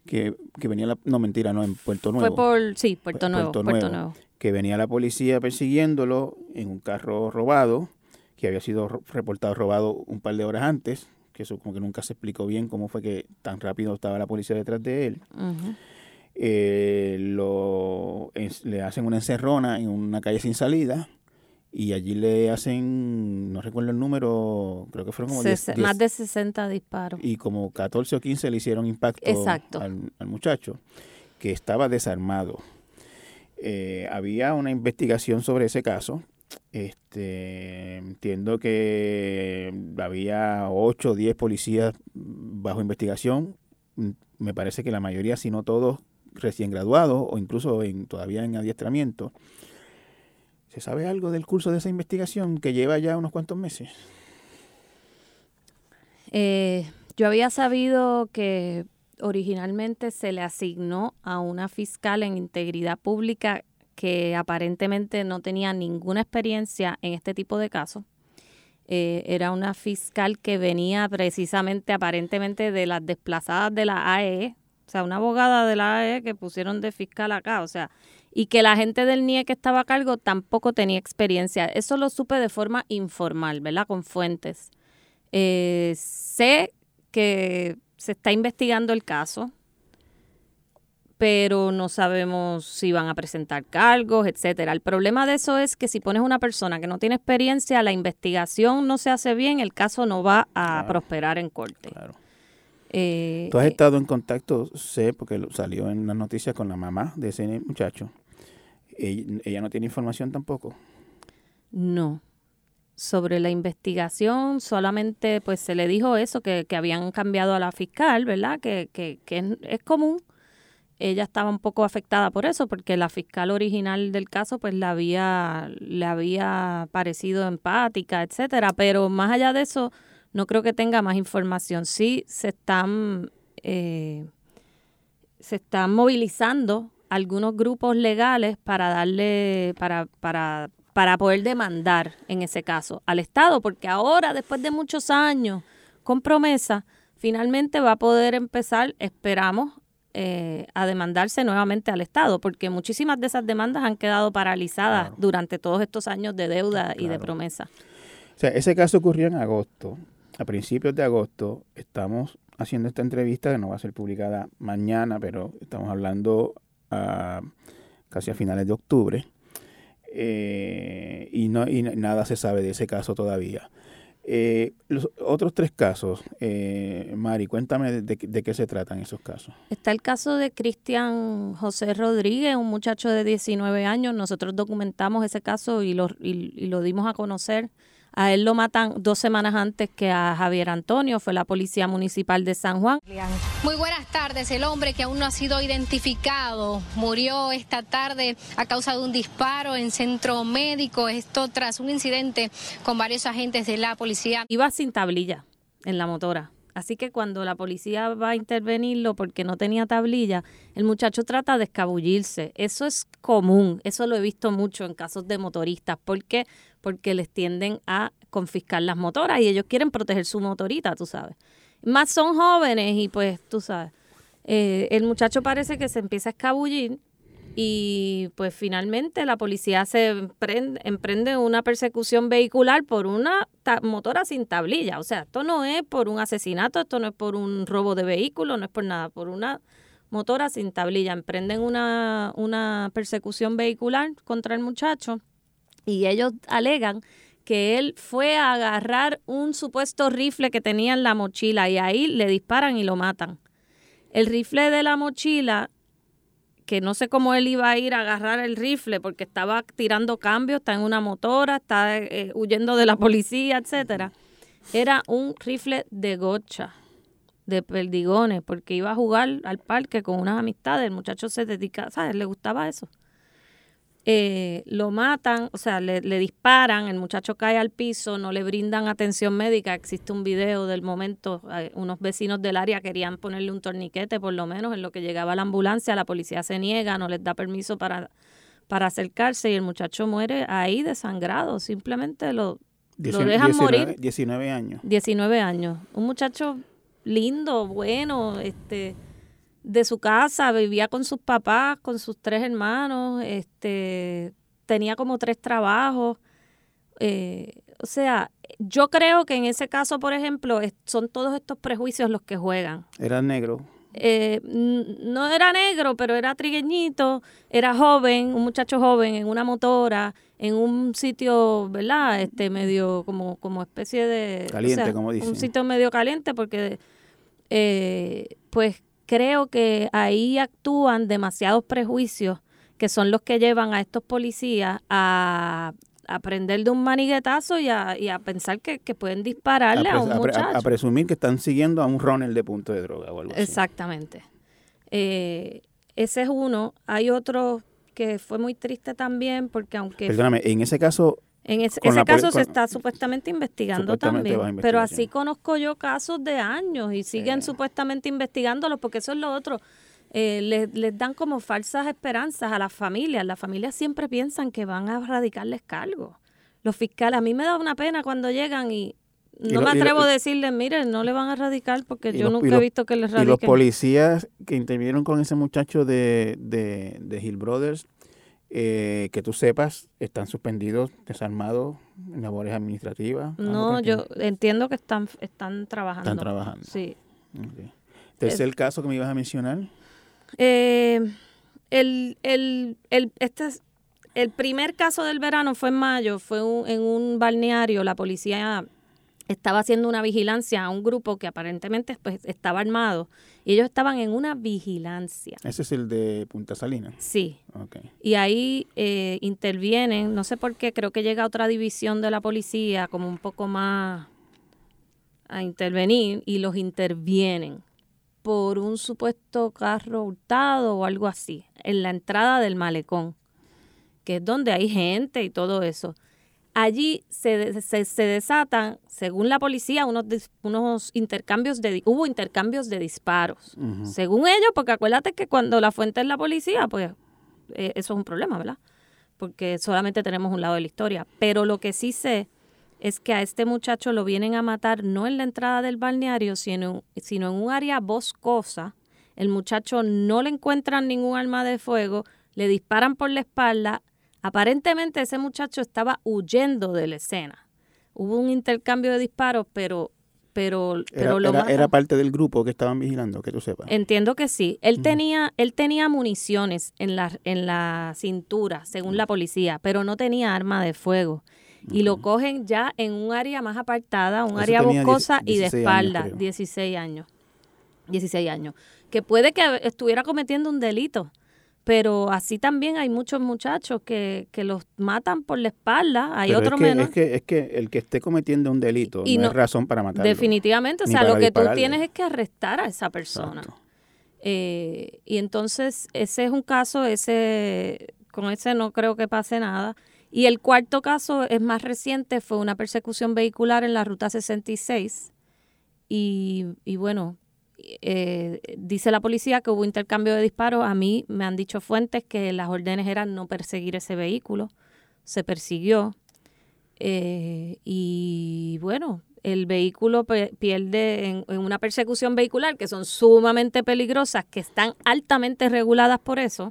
que, que venía la, no mentira, no, en Puerto Nuevo. Fue por, sí, Puerto Nuevo, Puerto Nuevo, Que venía la policía persiguiéndolo en un carro robado, que había sido reportado robado un par de horas antes, que eso como que nunca se explicó bien cómo fue que tan rápido estaba la policía detrás de él eh, lo, le hacen una encerrona en una calle sin salida y allí le hacen, no recuerdo el número, creo que fueron como más de 60 disparos. Y como 14 o 15 le hicieron impacto Al, muchacho, que estaba desarmado. Eh, había una investigación sobre ese caso. Este, entiendo que había 8 o 10 policías bajo investigación. Me parece que la mayoría, si no todos, recién graduado o incluso en, todavía en adiestramiento. ¿Se sabe algo del curso de esa investigación que lleva ya unos cuantos meses? Eh, yo había sabido que originalmente se le asignó a una fiscal en integridad pública que aparentemente no tenía ninguna experiencia en este tipo de casos. Eh, era una fiscal que venía precisamente aparentemente de las desplazadas de la AE, o sea, una abogada de la AE que pusieron de fiscal acá, o sea, y que la gente del NIE que estaba a cargo tampoco tenía experiencia. Eso lo supe de forma informal, ¿verdad? Con fuentes. Eh, sé que se está investigando el caso, pero no sabemos si van a presentar cargos, etcétera. El problema de eso es que si pones una persona que no tiene experiencia, la investigación no se hace bien, el caso no va a prosperar en corte. Claro. Eh, ¿Tú has eh, estado en contacto, sé, porque salió en las noticias con la mamá de ese muchacho? ¿Ella, no tiene información tampoco? No. Sobre la investigación, solamente pues se le dijo eso, que, habían cambiado a la fiscal, ¿verdad? Que, que, que es, común. Ella estaba un poco afectada por eso, porque la fiscal original del caso pues la había, le había parecido empática, etcétera. Pero más allá de eso, no creo que tenga más información. Sí se están, eh, se están movilizando algunos grupos legales para darle, para, para, para poder demandar en ese caso al Estado, porque ahora, después de muchos años, con promesa, finalmente va a poder empezar, esperamos, eh, a demandarse nuevamente al Estado, porque muchísimas de esas demandas han quedado paralizadas durante todos estos años de deuda y de promesa. O sea, ese caso ocurrió en agosto a principios de agosto estamos haciendo esta entrevista que no va a ser publicada mañana, pero estamos hablando ah, casi a finales de octubre. Eh, y, no, y nada se sabe de ese caso todavía. Eh, los otros tres casos, eh, Mari, cuéntame de, qué se tratan esos casos. Está el caso de Cristian José Rodríguez, un muchacho de 19 años. Nosotros documentamos ese caso y lo, y lo dimos a conocer A él lo matan dos semanas antes que a Javier Antonio, fue la Policía Municipal de San Juan. Muy buenas tardes. El hombre que aún no ha sido identificado murió esta tarde a causa de un disparo en centro médico. Esto tras un incidente con varios agentes de la policía. Iba sin tablilla en la motora. Así que cuando la policía va a intervenirlo porque no tenía tablilla, el muchacho trata de escabullirse. Eso es común, eso lo he visto mucho en casos de motoristas. ¿Por qué? Porque les tienden a confiscar las motoras y ellos quieren proteger su motorita, tú sabes. Más son jóvenes y pues tú sabes. Eh, el muchacho parece que se empieza a escabullir y pues finalmente la policía se emprende, una persecución vehicular por una motora sin tablilla. O sea, esto no es por un asesinato, esto no es por un robo de vehículo, no es por nada, por una motora sin tablilla. Emprenden una, una persecución vehicular contra el muchacho y ellos alegan que él fue a agarrar un supuesto rifle que tenía en la mochila y ahí le disparan y lo matan. El rifle de la mochila que no sé cómo él iba a ir a agarrar el rifle porque estaba tirando cambios, está en una motora, está eh, huyendo de la policía, etcétera. Era un rifle de gocha, de perdigones, porque iba a jugar al parque con unas amistades. El muchacho se dedica, ¿sabes? Le gustaba eso. Eh, lo matan, o sea, le, disparan, el muchacho cae al piso, no le brindan atención médica. Existe un video del momento, eh, unos vecinos del área querían ponerle un torniquete, por lo menos en lo que llegaba la ambulancia, la policía se niega, no les da permiso para, para acercarse y el muchacho muere ahí desangrado, simplemente lo, lo dejan morir. 19 años. 19 años. Un muchacho lindo, bueno, este de su casa, vivía con sus papás, con sus tres hermanos, este, tenía como tres trabajos. Eh, o sea, yo creo que en ese caso, por ejemplo, son todos estos prejuicios los que juegan. Era negro. Eh, no era negro, pero era trigueñito, era joven, un muchacho joven en una motora, en un sitio, ¿verdad? Este medio como, como especie de... Caliente, como dicen. Un sitio medio caliente porque, eh, pues, creo que ahí actúan demasiados prejuicios que son los que llevan a estos policías a aprender de un maniguetazo y a, y a pensar que, pueden dispararle a, un muchacho. A, presumir que están siguiendo a un runner de punto de droga o algo así. Exactamente. Eh, ese es uno. Hay otro que fue muy triste también porque aunque... Perdóname, en ese caso en ese, caso se está supuestamente investigando también. Pero así conozco yo casos de años y siguen supuestamente investigándolos porque eso es lo otro. Eh, les, dan como falsas esperanzas a las familias. Las familias siempre piensan que van a radicarles cargos. Los fiscales, a mí me da una pena cuando llegan y no me atrevo a decirles, miren, no le van a radicar porque yo nunca he visto que les radiquen. Y los policías que intervinieron con ese muchacho de, de, de Hill Brothers, eh, que tú sepas, están suspendidos, desarmados en labores administrativas. No, yo entiendo que están, están trabajando. Están trabajando. Sí. ¿Este el caso que me ibas a mencionar? Eh, el, el, el, este, el primer caso del verano fue en mayo, fue en un balneario, la policía estaba haciendo una vigilancia a un grupo que aparentemente pues, estaba armado y ellos estaban en una vigilancia. ¿Ese es el de Punta Salina? Sí. Y ahí eh, intervienen, no sé por qué, creo que llega otra división de la policía como un poco más a intervenir y los intervienen por un supuesto carro hurtado o algo así, en la entrada del malecón, que es donde hay gente y todo eso allí se, se, desatan, según la policía, unos, unos intercambios de, hubo intercambios de disparos. Según ellos, porque acuérdate que cuando la fuente es la policía, pues eh, eso es un problema, ¿verdad? Porque solamente tenemos un lado de la historia. Pero lo que sí sé es que a este muchacho lo vienen a matar no en la entrada del balneario, sino, sino en un área boscosa. El muchacho no le encuentran ningún arma de fuego, le disparan por la espalda, Aparentemente ese muchacho estaba huyendo de la escena. Hubo un intercambio de disparos, pero pero, pero era, lo era, parte del grupo que estaban vigilando, que tú sepas. Entiendo que sí. Él tenía él tenía municiones en la en la cintura, según la policía, pero no tenía arma de fuego. Y lo cogen ya en un área más apartada, un área boscosa y de espalda, 16 años. 16 años. Que puede que estuviera cometiendo un delito pero así también hay muchos muchachos que, que los matan por la espalda. Hay Pero otro es que, menor. es que es que el que esté cometiendo un delito Y no, no- es razón para matarlo. Definitivamente, o sea, lo que tú dispararle. tienes es que arrestar a esa persona. Eh, y entonces ese es un caso, ese con ese no creo que pase nada. Y el cuarto caso es más reciente, fue una persecución vehicular en la ruta 66. Y, y bueno, eh, dice la policía que hubo intercambio de disparos. A mí me han dicho fuentes que las órdenes eran no perseguir ese vehículo. Se persiguió. Eh, y bueno, el vehículo pierde en, en una persecución vehicular que son sumamente peligrosas, que están altamente reguladas por eso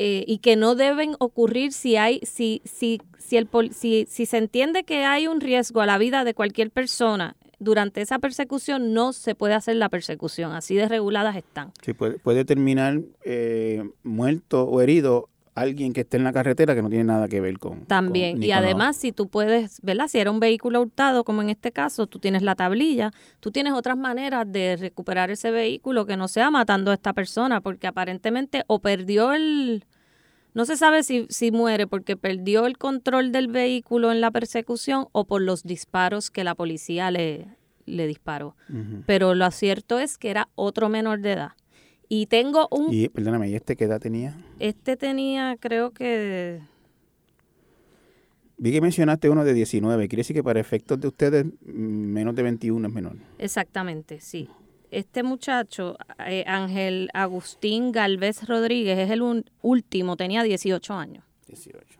eh, y que no deben ocurrir si hay si si si el si, si se entiende que hay un riesgo a la vida de cualquier persona durante esa persecución no se puede hacer la persecución así de reguladas están Sí, puede, puede terminar eh, muerto o herido alguien que esté en la carretera que no tiene nada que ver con. también con- y con la- además si tú puedes verdad si era un vehículo hurtado como en este caso tú tienes la tablilla tú tienes otras maneras de recuperar ese vehículo que no sea matando a esta persona porque aparentemente o perdió el no se sabe si, si muere porque perdió el control del vehículo en la persecución o por los disparos que la policía le, le disparó. Pero lo cierto es que era otro menor de edad. Y tengo un... Y, perdóname, ¿y este qué edad tenía? Este tenía, creo que... Vi que mencionaste uno de 19. Quiere decir que para efectos de ustedes, mm, menos de 21 es menor. Exactamente, sí. Este muchacho, eh, Ángel Agustín Galvez Rodríguez, es el un- último, tenía 18 años. 18.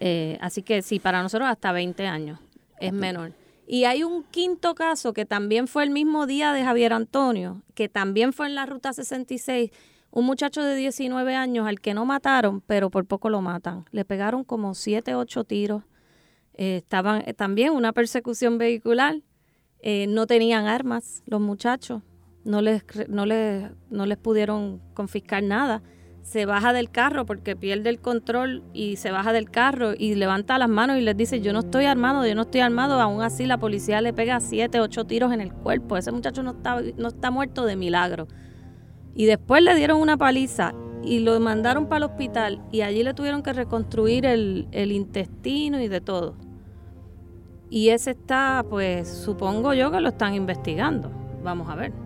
Eh, así que sí, para nosotros hasta 20 años es menor. Y hay un quinto caso que también fue el mismo día de Javier Antonio, que también fue en la Ruta 66, un muchacho de 19 años al que no mataron, pero por poco lo matan. Le pegaron como 7, 8 tiros. Eh, estaban eh, también una persecución vehicular. Eh, no tenían armas los muchachos. No les, no, les, no les pudieron confiscar nada. Se baja del carro porque pierde el control y se baja del carro y levanta las manos y les dice, yo no estoy armado, yo no estoy armado. Aún así la policía le pega siete, ocho tiros en el cuerpo. Ese muchacho no está, no está muerto de milagro. Y después le dieron una paliza y lo mandaron para el hospital y allí le tuvieron que reconstruir el, el intestino y de todo. Y ese está, pues supongo yo que lo están investigando. Vamos a ver.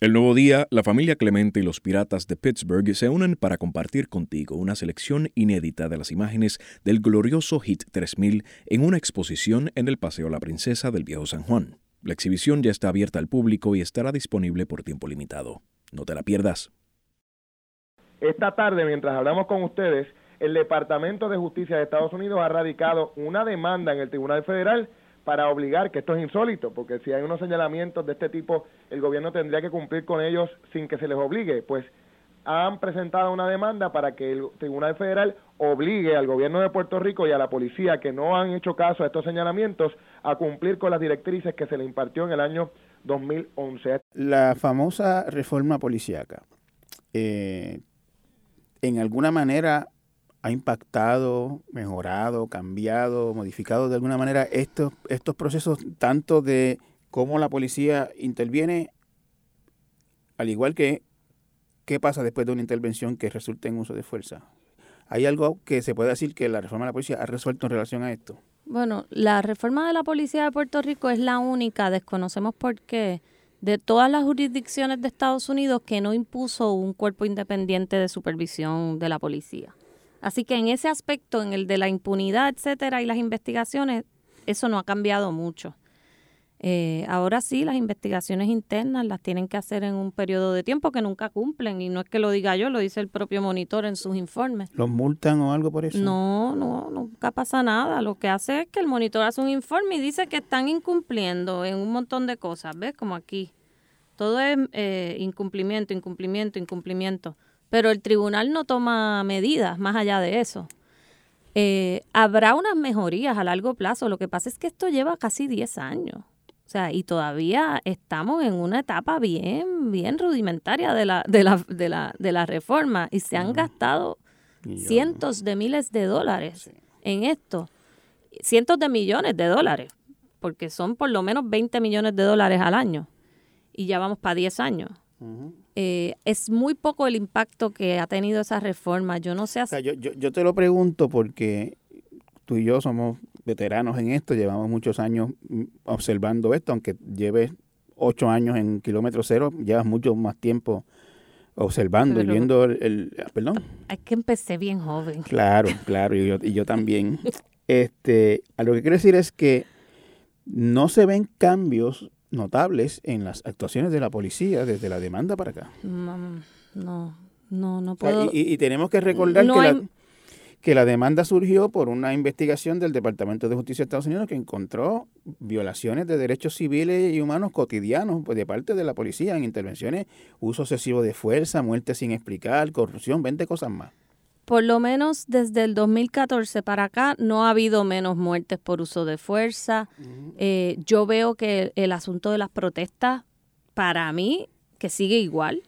El nuevo día, la familia Clemente y los piratas de Pittsburgh se unen para compartir contigo una selección inédita de las imágenes del glorioso Hit 3000 en una exposición en el Paseo La Princesa del Viejo San Juan. La exhibición ya está abierta al público y estará disponible por tiempo limitado. No te la pierdas. Esta tarde, mientras hablamos con ustedes, el Departamento de Justicia de Estados Unidos ha radicado una demanda en el Tribunal Federal para obligar, que esto es insólito, porque si hay unos señalamientos de este tipo, el gobierno tendría que cumplir con ellos sin que se les obligue. Pues han presentado una demanda para que el Tribunal Federal obligue al gobierno de Puerto Rico y a la policía que no han hecho caso a estos señalamientos a cumplir con las directrices que se le impartió en el año 2011. La famosa reforma policíaca, eh, en alguna manera ha impactado, mejorado, cambiado, modificado de alguna manera estos, estos procesos, tanto de cómo la policía interviene, al igual que qué pasa después de una intervención que resulte en uso de fuerza. ¿Hay algo que se puede decir que la reforma de la policía ha resuelto en relación a esto? Bueno, la reforma de la Policía de Puerto Rico es la única, desconocemos por qué, de todas las jurisdicciones de Estados Unidos que no impuso un cuerpo independiente de supervisión de la policía. Así que en ese aspecto, en el de la impunidad, etcétera, y las investigaciones, eso no ha cambiado mucho. Eh, ahora sí, las investigaciones internas las tienen que hacer en un periodo de tiempo que nunca cumplen, y no es que lo diga yo, lo dice el propio monitor en sus informes. ¿Los multan o algo por eso? No, no, nunca pasa nada. Lo que hace es que el monitor hace un informe y dice que están incumpliendo en un montón de cosas, ¿ves? Como aquí. Todo es eh, incumplimiento, incumplimiento, incumplimiento. Pero el tribunal no toma medidas más allá de eso. Eh, habrá unas mejorías a largo plazo. Lo que pasa es que esto lleva casi 10 años. O sea, y todavía estamos en una etapa bien, bien rudimentaria de la, de la, de la, de la reforma y se han gastado cientos de miles de dólares en esto, cientos de millones de dólares, porque son por lo menos 20 millones de dólares al año y ya vamos para 10 años. Eh, es muy poco el impacto que ha tenido esa reforma. Yo no sé. yo, yo, te lo pregunto porque tú y yo somos veteranos en esto, llevamos muchos años observando esto, aunque lleves ocho años en kilómetro cero, llevas mucho más tiempo observando y viendo el, perdón. Es que empecé bien joven. Claro, claro, y yo, y yo también. este, a lo que quiero decir es que no se ven cambios notables en las actuaciones de la policía desde la demanda para acá. No, no, no, puedo. y, tenemos que recordar que, la, que la demanda surgió por una investigación del Departamento de Justicia de Estados Unidos que encontró violaciones de derechos civiles y humanos cotidianos pues, de parte de la policía en intervenciones, uso excesivo de fuerza, muerte sin explicar, corrupción, 20 cosas más por lo menos desde el 2014 para acá no ha habido menos muertes por uso de fuerza. Eh, yo veo que el, asunto de las protestas, para mí, que sigue igual.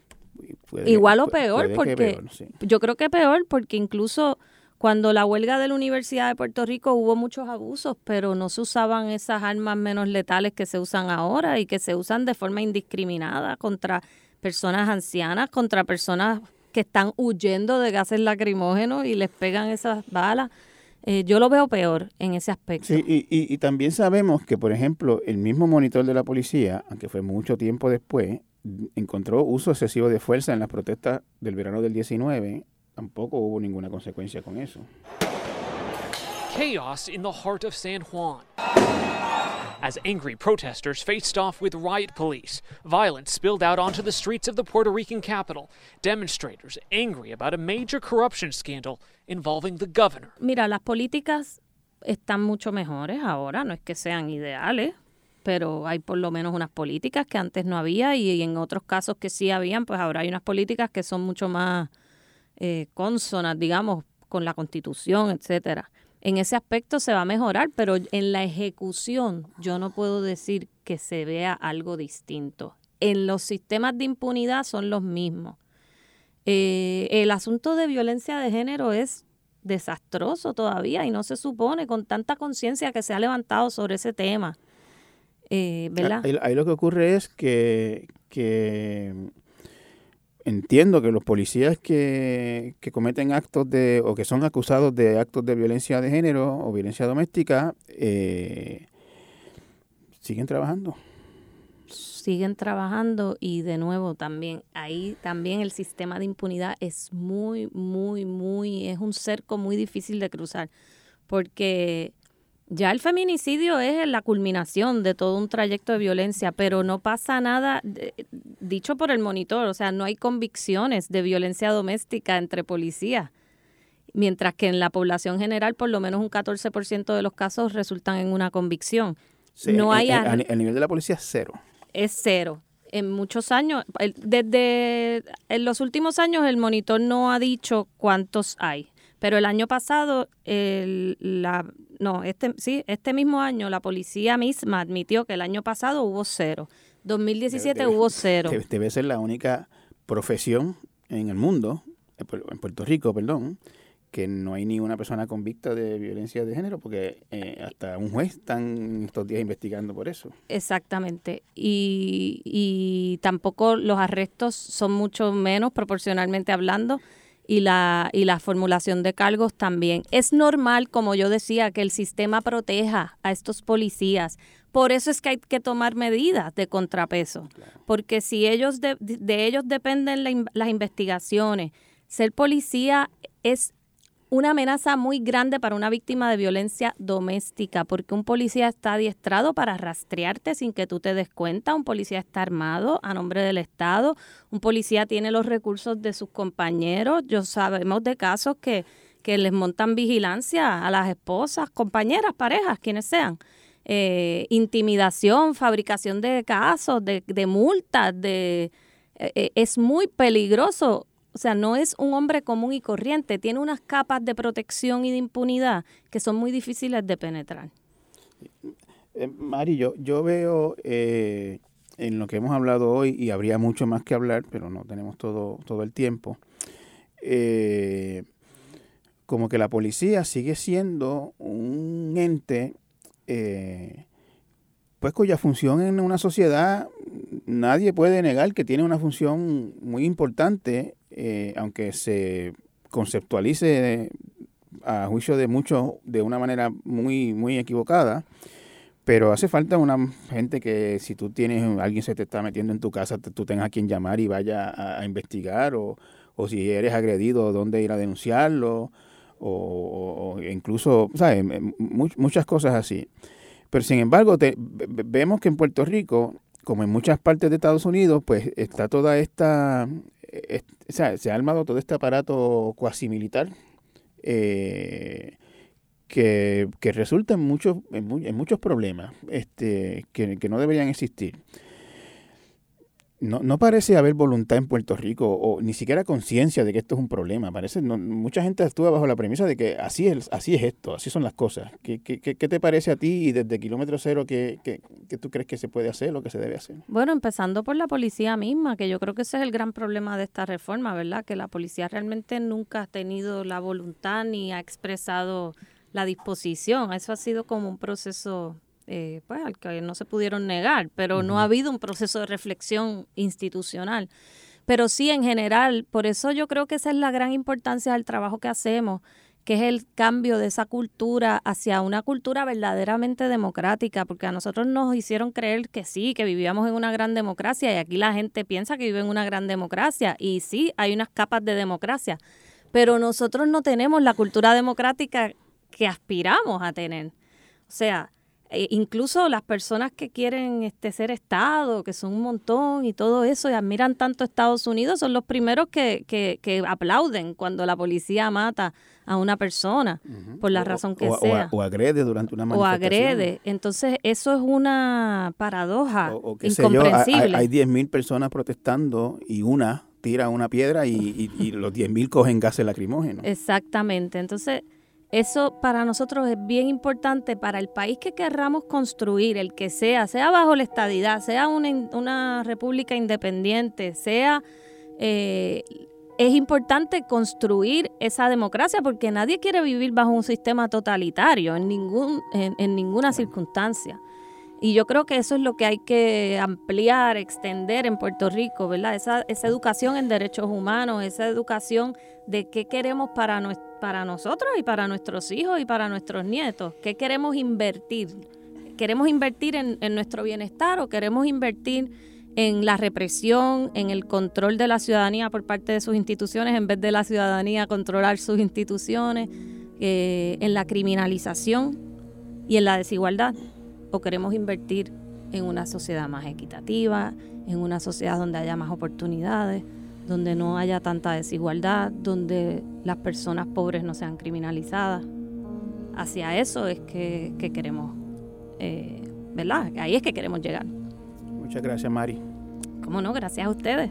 igual o peor, porque yo creo que peor, porque incluso cuando la huelga de la Universidad de Puerto Rico hubo muchos abusos, pero no se usaban esas armas menos letales que se usan ahora y que se usan de forma indiscriminada contra personas ancianas, contra personas que están huyendo de gases lacrimógenos y les pegan esas balas. Eh, yo lo veo peor en ese aspecto. Sí, y, y, también sabemos que, por ejemplo, el mismo monitor de la policía, aunque fue mucho tiempo después, encontró uso excesivo de fuerza en las protestas del verano del 19. Tampoco hubo ninguna consecuencia con eso. Chaos in the heart of San Juan. As angry protesters faced off with riot police, violence spilled out onto the streets of the Puerto Rican capital. Demonstrators angry about a major corruption scandal involving the governor. Mira, las políticas están mucho mejores ahora, no es que sean ideales, pero hay por lo menos unas políticas que antes no había y en otros casos que sí habían, pues ahora hay unas políticas que son mucho más eh, consonas, digamos, con la constitución, etcétera en ese aspecto se va a mejorar, pero en la ejecución yo no puedo decir que se vea algo distinto. En los sistemas de impunidad son los mismos. Eh, el asunto de violencia de género es desastroso todavía y no se supone con tanta conciencia que se ha levantado sobre ese tema. Eh, ¿verdad? ahí, lo que ocurre es que, que entiendo que los policías que, cometen actos de, o que son acusados de actos de violencia de género o violencia doméstica, eh, siguen trabajando. Siguen trabajando y de nuevo también, ahí también el sistema de impunidad es muy, muy, muy, es un cerco muy difícil de cruzar, porque ya el feminicidio es la culminación de todo un trayecto de violencia, pero no pasa nada, dicho por el monitor, o sea, no hay convicciones de violencia doméstica entre policías, mientras que en la población general por lo menos un 14% de los casos resultan en una convicción. no hay el nivel de la policía es cero. Es cero. En muchos años, desde en los últimos años el monitor no ha dicho cuántos hay pero el año pasado, el, la, no, este, sí, este mismo año la policía misma admitió que el año pasado hubo cero. 2017 hubo cero. Debe ser la única profesión en el mundo, en Puerto Rico, perdón, que no hay ni una persona convicta de violencia de género, porque eh, hasta un juez están estos días investigando por eso. Exactamente. Y, y tampoco los arrestos son mucho menos proporcionalmente hablando y la, y la formulación de cargos también. Es normal, como yo decía, que el sistema proteja a estos policías. Por eso es que hay que tomar medidas de contrapeso, porque si ellos de, de ellos dependen las investigaciones, ser policía es una amenaza muy grande para una víctima de violencia doméstica, porque un policía está adiestrado para rastrearte sin que tú te des cuenta, un policía está armado a nombre del Estado, un policía tiene los recursos de sus compañeros, yo sabemos de casos que, que les montan vigilancia a las esposas, compañeras, parejas, quienes sean. Eh, intimidación, fabricación de casos, de, de multas, de, eh, eh, es muy peligroso o sea, no es un hombre común y corriente, tiene unas capas de protección y de impunidad que son muy difíciles de penetrar. Eh, Mari, yo, yo veo eh, en lo que hemos hablado hoy, y habría mucho más que hablar, pero no tenemos todo, todo el tiempo, eh, como que la policía sigue siendo un ente eh, pues cuya función en una sociedad nadie puede negar que tiene una función muy importante, eh, aunque se conceptualice a juicio de muchos de una manera muy, muy equivocada. Pero hace falta una gente que si tú tienes, alguien se te está metiendo en tu casa, tú tengas a quien llamar y vaya a, investigar, o, o, si eres agredido, dónde ir a denunciarlo, o, incluso, ¿sabes? muchas cosas así. Pero sin embargo, vemos que en Puerto Rico, como en muchas partes de Estados Unidos, pues está toda esta, o sea, se ha armado todo este aparato cuasi militar eh, que, resulta en muchos, en, muchos problemas este, que, que no deberían existir no, no parece haber voluntad en Puerto Rico o ni siquiera conciencia de que esto es un problema. Parece mucha gente actúa bajo la premisa de que así es, así es esto, así son las cosas. ¿Qué, qué, qué te parece a ti y desde kilómetro cero qué, qué, tú crees que se puede hacer o que se debe hacer? Bueno, empezando por la policía misma, que yo creo que ese es el gran problema de esta reforma, ¿verdad? Que la policía realmente nunca ha tenido la voluntad ni ha expresado la disposición. Eso ha sido como un proceso eh, pues, al que no se pudieron negar, pero no ha habido un proceso de reflexión institucional. Pero sí, en general, por eso yo creo que esa es la gran importancia del trabajo que hacemos, que es el cambio de esa cultura hacia una cultura verdaderamente democrática, porque a nosotros nos hicieron creer que sí, que vivíamos en una gran democracia y aquí la gente piensa que vive en una gran democracia y sí, hay unas capas de democracia, pero nosotros no tenemos la cultura democrática que aspiramos a tener. O sea, eh, incluso las personas que quieren este, ser Estado, que son un montón y todo eso, y admiran tanto a Estados Unidos, son los primeros que, que, aplauden cuando la policía mata a una persona, por la razón que sea. O, agrede durante una manifestación. O agrede. Entonces, eso es una paradoja incomprensible. hay, 10.000 personas protestando y una tira una piedra y, y, y los 10.000 cogen gases lacrimógenos. Exactamente. Entonces, eso para nosotros es bien importante para el país que querramos construir, el que sea, sea bajo la estadidad, sea una, república independiente, sea... Eh, es importante construir esa democracia porque nadie quiere vivir bajo un sistema totalitario en, ningún, en, ninguna circunstancia. Y yo creo que eso es lo que hay que ampliar, extender en Puerto Rico, ¿verdad? Esa, esa educación en derechos humanos, esa educación de qué queremos para para nosotros y para nuestros hijos y para nuestros nietos. ¿Qué queremos invertir? ¿Queremos invertir en, nuestro bienestar o queremos invertir en la represión, en el control de la ciudadanía por parte de sus instituciones en vez de la ciudadanía controlar sus instituciones, eh, en la criminalización y en la desigualdad? ¿O queremos invertir en una sociedad más equitativa, en una sociedad donde haya más oportunidades? donde no haya tanta desigualdad, donde las personas pobres no sean criminalizadas. Hacia eso es que, queremos, eh, ¿verdad? Ahí es que queremos llegar. Muchas gracias, Mari. ¿Cómo no? Gracias a ustedes.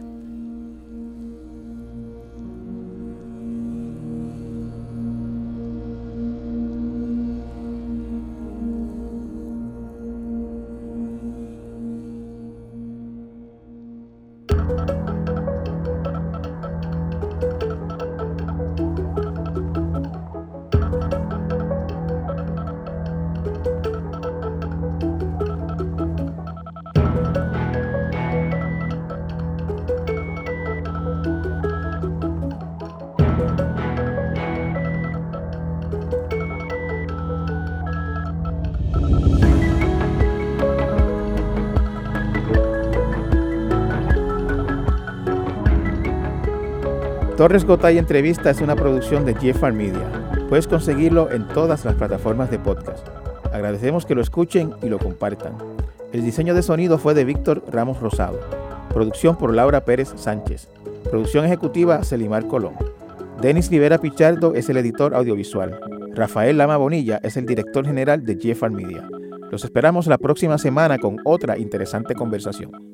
Torres Gotay Entrevista es una producción de Jeffar Media. Puedes conseguirlo en todas las plataformas de podcast. Agradecemos que lo escuchen y lo compartan. El diseño de sonido fue de Víctor Ramos Rosado. Producción por Laura Pérez Sánchez. Producción ejecutiva Celimar Colón. Denis Rivera Pichardo es el editor audiovisual. Rafael Lama Bonilla es el director general de Jeffar Media. Los esperamos la próxima semana con otra interesante conversación.